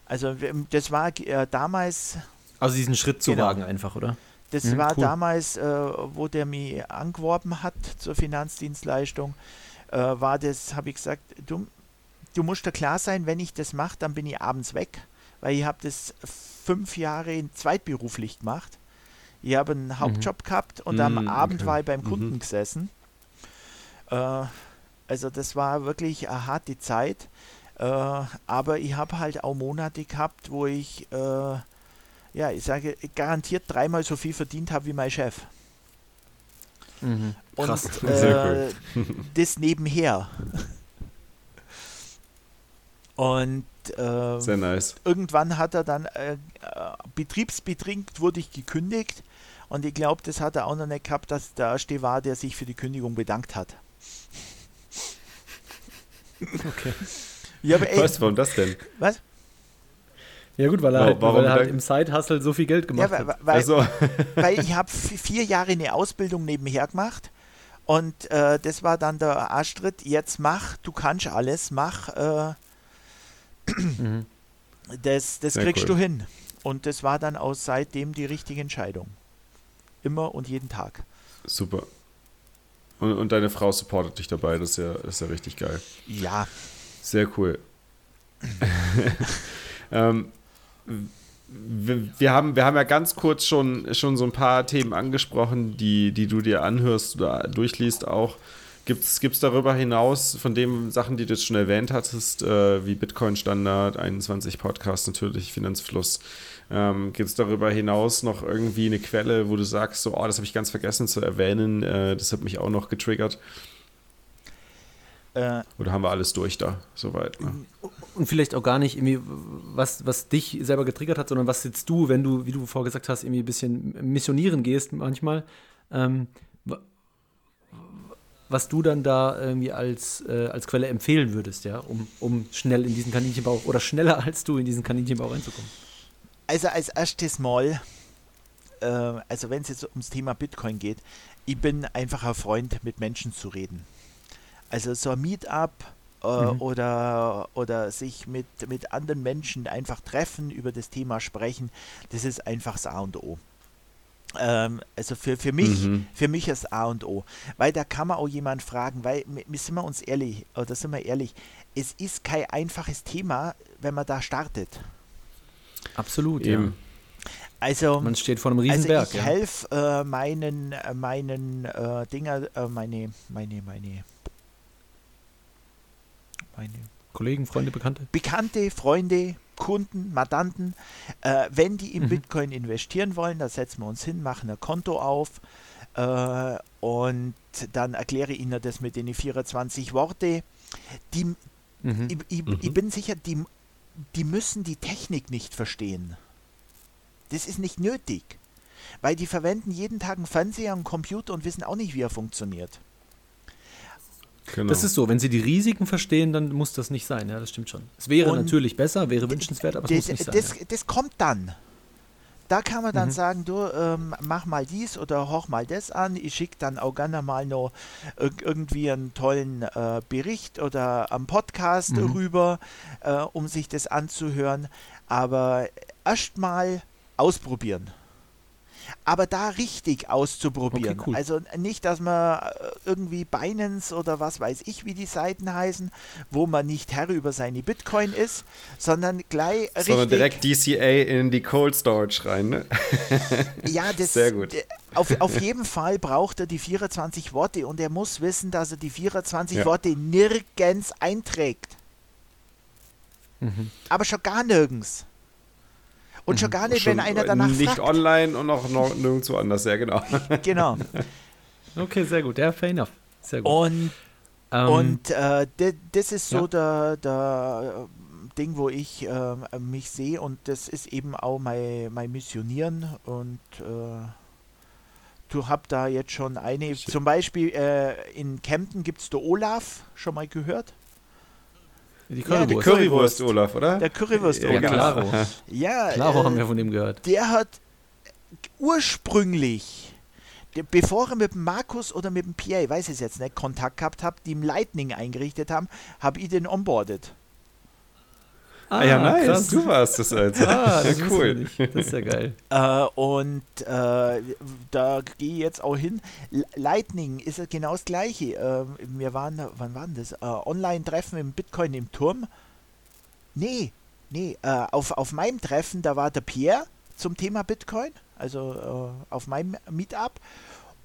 also das war äh, damals, Also diesen Schritt zu Genau. wagen einfach, oder? das Mhm, war cool. damals, äh, wo der mich angeworben hat zur Finanzdienstleistung, äh, war das, habe ich gesagt, du, du musst da klar sein, wenn ich das mache, dann bin ich abends weg, weil ich habe das fünf Jahre in zweitberuflich gemacht. Ich habe einen Hauptjob gehabt und am Mm, Abend okay. war ich beim Mhm. Kunden gesessen. Äh, also das war wirklich eine harte Zeit. Äh, aber ich habe halt auch Monate gehabt, wo ich, äh, ja, ich sage, garantiert dreimal so viel verdient habe wie mein Chef. Mhm. Und Krass. Sehr äh, das nebenher. Und äh, Sehr nice. irgendwann hat er dann äh, äh, betriebsbedingt wurde ich gekündigt und ich glaube, das hat er auch noch nicht gehabt, dass der erste war, der sich für die Kündigung bedankt hat. Okay. Ja, aber ey, Was, warum das denn? was? Ja gut, weil er, Warum- halt, weil er halt im Side-Hustle so viel Geld Ja, gemacht weil, hat. weil, Also, weil ich habe vier Jahre eine Ausbildung nebenher gemacht und äh, das war dann der Arschtritt, jetzt mach, du kannst alles, mach, äh, Mhm. das, das Sehr kriegst cool. du hin. Und das war dann auch seitdem die richtige Entscheidung. Immer und jeden Tag. super. Und, und deine Frau supportet dich dabei, das ist ja, das ist ja richtig geil. Ja, Sehr cool. ähm, wir, wir, haben, wir haben ja ganz kurz schon, schon so ein paar Themen angesprochen, die, die du dir anhörst oder durchliest auch. Gibt es darüber hinaus, von den Sachen, die du jetzt schon erwähnt hattest, äh, wie Bitcoin-Standard, 21 Podcast natürlich, Finanzfluss, ähm, gibt es darüber hinaus noch irgendwie eine Quelle, wo du sagst, so, oh, das habe ich ganz vergessen zu erwähnen, äh, das hat mich auch noch getriggert? Äh, Oder haben wir alles durch da, soweit? Ne? Und vielleicht auch gar nicht irgendwie, was, was dich selber getriggert hat, sondern was jetzt du, wenn du, wie du vorher gesagt hast, irgendwie ein bisschen missionieren gehst manchmal, ähm, wa- was du dann da irgendwie als, äh, als Quelle empfehlen würdest, ja, um, um schnell in diesen Kaninchenbau oder schneller als du in diesen Kaninchenbau reinzukommen. Also als erstes Mal, äh, also wenn es jetzt ums Thema Bitcoin geht, ich bin einfach ein Freund, mit Menschen zu reden. Also so ein Meetup äh, Mhm. oder, oder sich mit, mit anderen Menschen einfach treffen, über das Thema sprechen, das ist einfach das A und O. Ähm, also für, für mich, Mhm. für mich ist A und O. Weil da kann man auch jemand fragen, weil sind wir uns ehrlich, oder sind wir ehrlich, es ist kein einfaches Thema, wenn man da startet. Absolut, Eben. Also, ja. Man steht vor einem also Riesenberg. ich ja. helfe äh, meinen, äh, meinen äh, Dinger, äh, meine, meine, meine, meine Kollegen, Freunde, Bekannte. Bekannte, Freunde, Kunden, Mandanten, äh, wenn die in Mhm. Bitcoin investieren wollen, da setzen wir uns hin, machen ein Konto auf äh, und dann erkläre ich ihnen das mit den 24 Worte. Die, Mhm. ich, ich, Mhm. ich bin sicher, die, die müssen die Technik nicht verstehen. Das ist nicht nötig. Weil die verwenden jeden Tag einen Fernseher, einen Computer und wissen auch nicht, wie er funktioniert. Genau. Das ist so, wenn sie die Risiken verstehen, dann muss das nicht sein, ja, das stimmt schon. Es wäre Und natürlich besser, wäre wünschenswert, aber es muss Das, nicht sein. das, ja. das kommt dann. Da kann man dann Mhm. sagen, du ähm, mach mal dies oder hoch mal das an. Ich schicke dann auch gerne mal noch irg- irgendwie einen tollen äh, Bericht oder am Podcast Mhm. rüber, äh, um sich das anzuhören. Aber erstmal ausprobieren. Aber da richtig auszuprobieren. Okay, cool. Also nicht, dass man äh, irgendwie Binance oder was weiß ich, wie die Seiten heißen, wo man nicht Herr über seine Bitcoin ist, sondern gleich Sondern richtig. direkt DCA in die Cold Storage rein, ne? Ja, das, Sehr gut. d- Auf, auf jeden Fall braucht er die 24 Worte und er muss wissen, dass er die 24 Ja. Worte nirgends einträgt. Mhm. Aber schon gar nirgends. Und schon gar nicht, Schon wenn einer danach Nicht fragt. online und auch noch nirgendwo anders, ja, genau. Genau. Okay, sehr gut. Ja, fair enough. Sehr gut. Und, Ähm, und äh, das ist so ja. der, der äh, Ding, wo ich äh, mich sehe und das ist eben auch mein, mein Missionieren und äh, du hab da jetzt schon eine, zum Beispiel äh, in Kempten gibt es der Olaf, schon mal gehört? Die Ja, die Currywurst. Currywurst, Olaf, oder? Der Currywurst ja, Olaf. Claro. Ja, Claro äh, haben wir von dem gehört. der hat ursprünglich, der, bevor er mit dem Markus oder mit dem Pierre, ich weiß es jetzt nicht, Kontakt gehabt hat, die im Lightning eingerichtet haben, habe ich den onboardet. Ah, ja, nice. krass. Du warst das also. Ah, das ja, cool. Das ist ja geil. Äh, und äh, da gehe ich jetzt auch hin. Lightning ist ja genau das gleiche. Äh, wir waren, wann waren das? Äh, Online-Treffen im Bitcoin im Turm. Nee, nee, äh, auf, auf meinem Treffen, da war der Pierre zum Thema Bitcoin, also äh, auf meinem Meetup.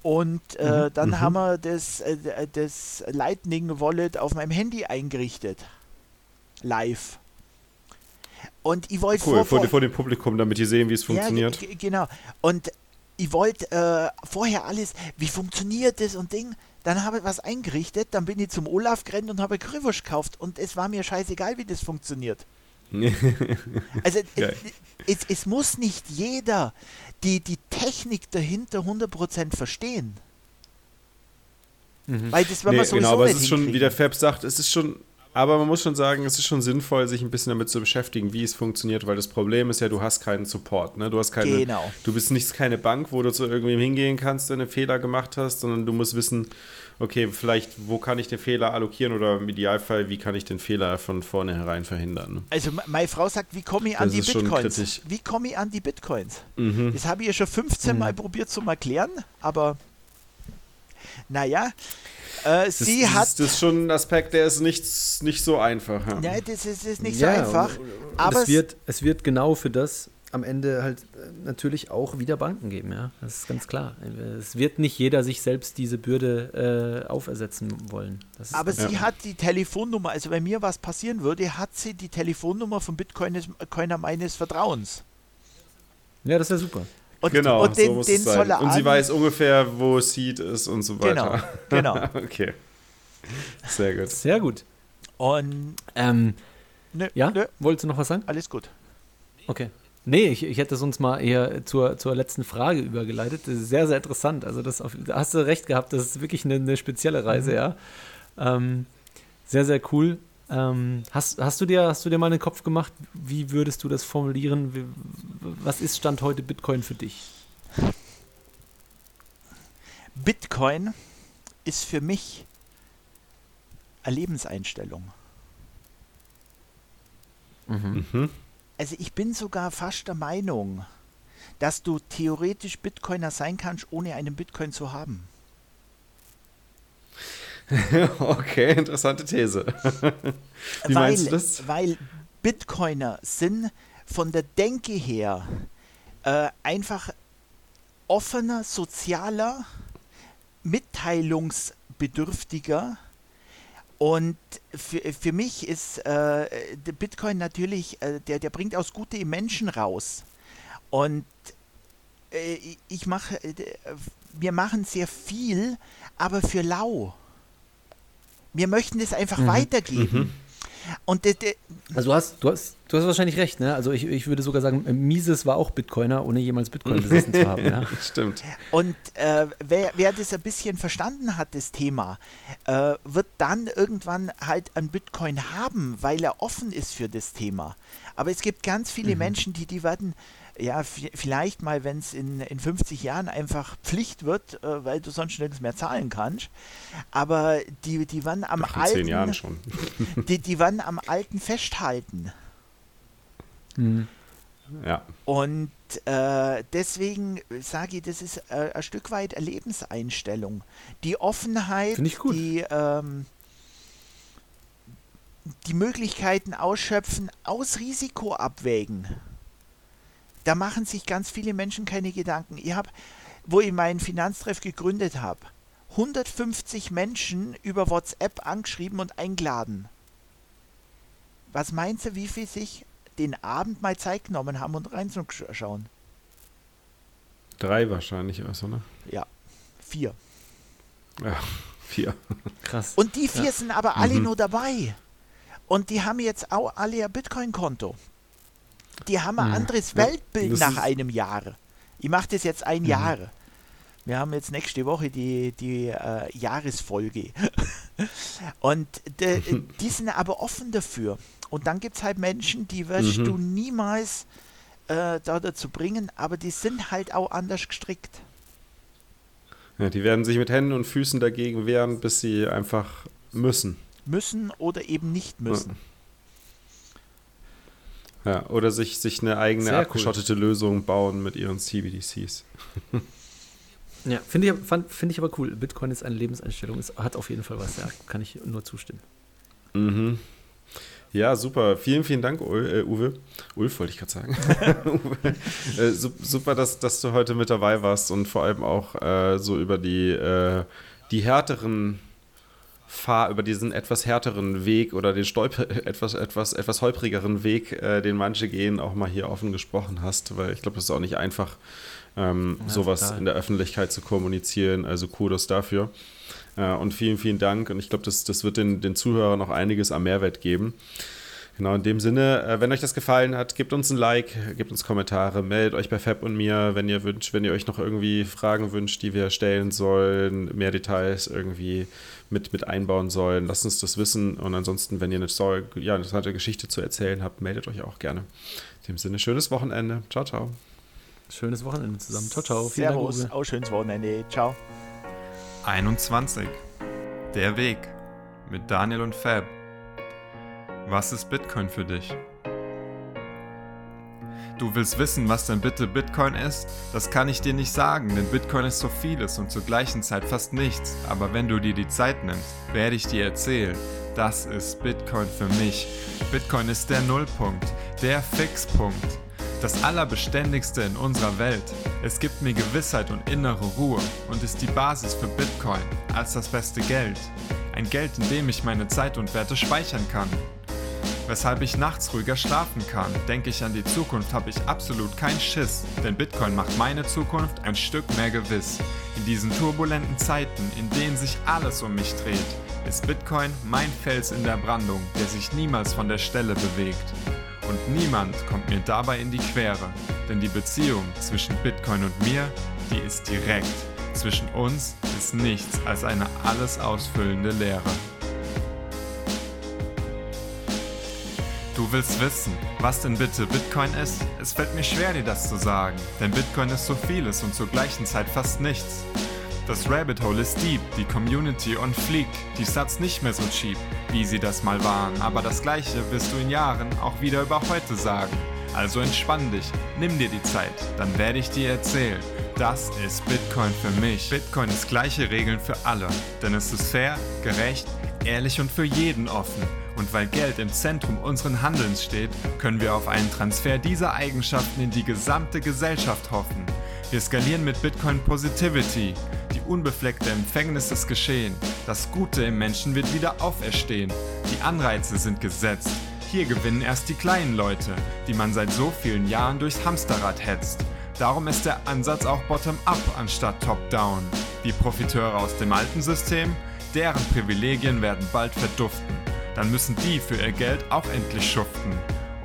Und äh, dann haben wir das, äh, das Lightning Wallet auf meinem Handy eingerichtet. Live. Und ich wollte Cool, vor, vor, vor, dem Publikum, damit die sehen, wie es funktioniert. ja, genau. Und ich wollte äh, vorher alles, wie funktioniert das und Ding. Dann habe ich was eingerichtet, dann bin ich zum Olaf gerannt und habe Currywurst gekauft. Und es war mir scheißegal, wie das funktioniert. Also es, es, es muss nicht jeder die, die Technik dahinter 100% verstehen. Weil das, wenn Nee, man sowieso genau, aber es nicht ist schon, wie der Fab sagt, es ist schon, aber man muss schon sagen, es ist schon sinnvoll, sich ein bisschen damit zu beschäftigen, wie es funktioniert, weil das Problem ist ja, du hast keinen Support, ne? Du hast keine, Genau. du bist nicht keine Bank, wo du zu irgendwem hingehen kannst, der einen Fehler gemacht hast, sondern du musst wissen, okay, vielleicht, wo kann ich den Fehler allokieren oder im Idealfall, wie kann ich den Fehler von vornherein verhindern. Ne? Also me- meine Frau sagt, wie komme ich an Das die Bitcoins? Wie komme ich an die Bitcoins? Mhm. Das habe ich ja schon 15 Mal probiert zu erklären, aber naja, äh, Das, sie das, hat. ist- das ist schon ein Aspekt, der ist nicht, nicht so einfach. Ja. ja, das ist, ist nicht Ja, so einfach. und- Und aber es wird, es wird genau für das am Ende halt äh, natürlich auch wieder Banken geben, ja. Das ist ganz klar. Es wird nicht jeder sich selbst diese Bürde äh, aufersetzen wollen. Das aber sie klar. hat die Telefonnummer, also wenn mir was passieren würde, hat sie die Telefonnummer von Bitcoiner Coiner meines Vertrauens. Ja, das wäre super. Und, Genau, und den, so muss den es soll sein. er Und sie an- weiß ungefähr, wo Seed ist und so Genau, weiter. genau. okay. Sehr gut. Sehr gut. Und Ähm, nö, ja, nö, wolltest du noch was sagen? alles gut. Okay. Nee, ich, ich hätte sonst mal eher zur, zur letzten Frage übergeleitet. Das ist sehr, sehr interessant. Also das auf, da hast du recht gehabt, das ist wirklich eine, eine spezielle Reise, ja. Ähm, sehr, sehr cool. Ähm, hast, hast, du dir, hast du dir mal in den Kopf gemacht, wie würdest du das formulieren? Wie, was ist Stand heute Bitcoin für dich? Bitcoin ist für mich eine Lebenseinstellung. Mhm. Also ich bin sogar fast der Meinung, dass du theoretisch Bitcoiner sein kannst, ohne einen Bitcoin zu haben. Okay, interessante These. Wie weil, meinst du das? Weil Bitcoiner sind von der Denke her äh, einfach offener, sozialer, mitteilungsbedürftiger. Und für, für mich ist äh, der Bitcoin natürlich, äh, der, der bringt aus Gute im Menschen raus. Und äh, ich mache, äh, wir machen sehr viel, aber für lau. Wir möchten es einfach weitergeben. Und de, de, Also du hast, du hast, du hast wahrscheinlich recht, ne? Also ich, ich würde sogar sagen, Mises war auch Bitcoiner, ohne jemals Bitcoin besessen zu haben, ja. Stimmt. Und äh, wer, wer das ein bisschen verstanden hat, das Thema, äh, wird dann irgendwann halt einen Bitcoin haben, weil er offen ist für das Thema. Aber es gibt ganz viele Menschen, die, die werden, ja, vielleicht mal, wenn es in, in 50 Jahren einfach Pflicht wird, äh, weil du sonst nirgends mehr zahlen kannst, aber die, die werden am Ach, in alten, zehn Jahren schon. Die, die werden am alten festhalten. Hm. Ja. Und äh, deswegen sage ich, das ist äh, ein Stück weit eine Lebenseinstellung. Die Offenheit, Finde ich gut. die ähm, die Möglichkeiten ausschöpfen, aus Risiko abwägen. Da machen sich ganz viele Menschen keine Gedanken. Ich habe, wo ich meinen Finanztreff gegründet habe, 150 Menschen über WhatsApp angeschrieben und eingeladen. Was meinst du, wie viel sich den Abend mal Zeit genommen haben und reinzuschauen? Drei wahrscheinlich oder so, ne? Ja, vier. Ja, vier. Krass. Und die vier Ja. sind aber alle Mhm. nur dabei. Und die haben jetzt auch alle ein Bitcoin-Konto. Die haben ein Mhm. anderes Ja, Weltbild nach einem Jahr. Ich mache das jetzt ein Jahr. Wir haben jetzt nächste Woche die, die äh, Jahresfolge. Und de, die sind aber offen dafür. Und dann gibt es halt Menschen, die wirst Mhm. du niemals äh, da dazu bringen, aber die sind halt auch anders gestrickt. Ja, die werden sich mit Händen und Füßen dagegen wehren, bis sie einfach müssen. Müssen oder eben nicht müssen. Ja, oder sich, sich eine eigene Sehr cool. abgeschottete Lösung bauen mit ihren CBDCs. Ja, finde ich, fand- finde ich aber cool. Bitcoin ist eine Lebenseinstellung, es hat auf jeden Fall was, ja, kann ich nur zustimmen. Mhm. Ja, super. Vielen, vielen Dank, äh, Uwe. Ulf wollte ich gerade sagen. Uwe. Äh, su super, dass, dass du heute mit dabei warst und vor allem auch äh, so über die, äh, die härteren Fahr über diesen etwas härteren Weg oder den Stolper, etwas, etwas, etwas holprigeren Weg, äh, den manche gehen, auch mal hier offen gesprochen hast, weil ich glaube, das ist auch nicht einfach, ähm, Ja, sowas total. in der Öffentlichkeit zu kommunizieren. Also Kudos dafür. Äh, und vielen, vielen Dank. Und ich glaube, das, das wird den, den Zuhörern noch einiges am Mehrwert geben. Genau, in dem Sinne, äh, wenn euch das gefallen hat, gebt uns ein Like, gebt uns Kommentare, meldet euch bei Fab und mir, wenn ihr wünscht, wenn ihr euch noch irgendwie Fragen wünscht, die wir stellen sollen, mehr Details irgendwie mit, mit einbauen sollen, lasst uns das wissen. Und ansonsten, wenn ihr eine Story, ja, eine interessante Geschichte zu erzählen habt, meldet euch auch gerne. In dem Sinne, schönes Wochenende. Ciao, ciao. Schönes Wochenende zusammen. Ciao, ciao. Vielen Dank, Servus, Uwe. auch schönes Wochenende. Ciao. 21. Der Weg mit Daniel und Fab. Was ist Bitcoin für dich? Du willst wissen, was denn bitte Bitcoin ist? Das kann ich dir nicht sagen, denn Bitcoin ist so vieles und zur gleichen Zeit fast nichts. Aber wenn du dir die Zeit nimmst, werde ich dir erzählen. Das ist Bitcoin für mich. Bitcoin ist der Nullpunkt, der Fixpunkt. Das Allerbeständigste in unserer Welt. Es gibt mir Gewissheit und innere Ruhe und ist die Basis für Bitcoin als das beste Geld. Ein Geld, in dem ich meine Zeit und Werte speichern kann. Weshalb ich nachts ruhiger schlafen kann. Denke ich an die Zukunft, habe ich absolut keinen Schiss. Denn Bitcoin macht meine Zukunft ein Stück mehr gewiss. In diesen turbulenten Zeiten, in denen sich alles um mich dreht, ist Bitcoin mein Fels in der Brandung, der sich niemals von der Stelle bewegt. Und niemand kommt mir dabei in die Quere, denn die Beziehung zwischen Bitcoin und mir, die ist direkt. Zwischen uns ist nichts als eine alles ausfüllende Leere. Du willst wissen, was denn bitte Bitcoin ist? Es fällt mir schwer, dir das zu sagen, denn Bitcoin ist so vieles und zur gleichen Zeit fast nichts. Das Rabbit Hole ist deep, die Community on fleek, die Sats nicht mehr so cheap, wie sie das mal waren, aber das gleiche wirst du in Jahren auch wieder über heute sagen. Also entspann dich, nimm dir die Zeit, dann werde ich dir erzählen. Das ist Bitcoin für mich. Bitcoin ist gleiche Regeln für alle, denn es ist fair, gerecht, ehrlich und für jeden offen. Und weil Geld im Zentrum unseren Handelns steht, können wir auf einen Transfer dieser Eigenschaften in die gesamte Gesellschaft hoffen. Wir skalieren mit Bitcoin Positivity. Die unbefleckte Empfängnis ist geschehen. Das Gute im Menschen wird wieder auferstehen. Die Anreize sind gesetzt. Hier gewinnen erst die kleinen Leute, die man seit so vielen Jahren durchs Hamsterrad hetzt. Darum ist der Ansatz auch bottom-up anstatt top-down. Die Profiteure aus dem alten System, deren Privilegien werden bald verduften. Dann müssen die für ihr Geld auch endlich schuften.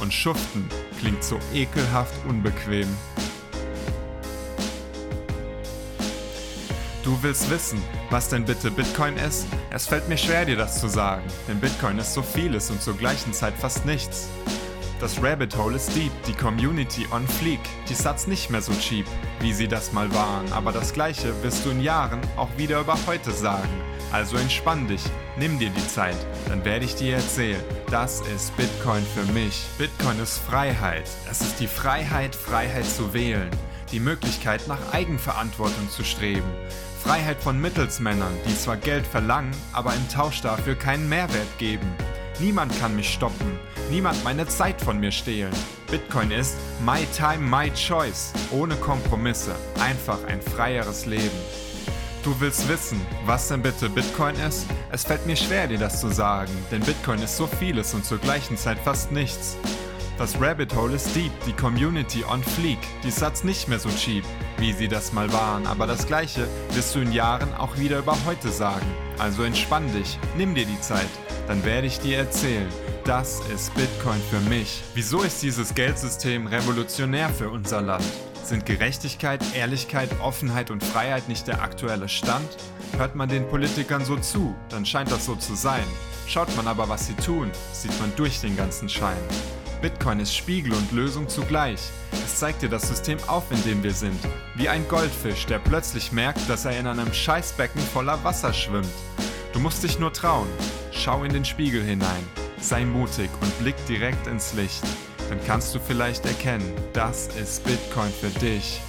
Und schuften klingt so ekelhaft unbequem. Du willst wissen, was denn bitte Bitcoin ist? Es fällt mir schwer, dir das zu sagen, denn Bitcoin ist so vieles und zur gleichen Zeit fast nichts. Das Rabbit Hole ist deep, die Community on fleek, die Sats nicht mehr so cheap, wie sie das mal waren, aber das gleiche wirst du in Jahren auch wieder über heute sagen. Also entspann dich, nimm dir die Zeit, dann werde ich dir erzählen. Das ist Bitcoin für mich. Bitcoin ist Freiheit. Es ist die Freiheit, Freiheit zu wählen. Die Möglichkeit, nach Eigenverantwortung zu streben. Freiheit von Mittelsmännern, die zwar Geld verlangen, aber im Tausch dafür keinen Mehrwert geben. Niemand kann mich stoppen, niemand meine Zeit von mir stehlen. Bitcoin ist My Time, My Choice, ohne Kompromisse, einfach ein freieres Leben. Du willst wissen, was denn bitte Bitcoin ist? Es fällt mir schwer, dir das zu sagen, denn Bitcoin ist so vieles und zur gleichen Zeit fast nichts. Das Rabbit Hole ist deep, die Community on fleek, die Sats nicht mehr so cheap, wie sie das mal waren, aber das gleiche wirst du in Jahren auch wieder über heute sagen. Also entspann dich, nimm dir die Zeit, dann werde ich dir erzählen. Das ist Bitcoin für mich. Wieso ist dieses Geldsystem revolutionär für unser Land? Sind Gerechtigkeit, Ehrlichkeit, Offenheit und Freiheit nicht der aktuelle Stand? Hört man den Politikern so zu, dann scheint das so zu sein. Schaut man aber, was sie tun, sieht man durch den ganzen Schein. Bitcoin ist Spiegel und Lösung zugleich. Es zeigt dir das System auf, in dem wir sind. Wie ein Goldfisch, der plötzlich merkt, dass er in einem Scheißbecken voller Wasser schwimmt. Du musst dich nur trauen. Schau in den Spiegel hinein. Sei mutig und blick direkt ins Licht. Dann kannst du vielleicht erkennen, das ist Bitcoin für dich.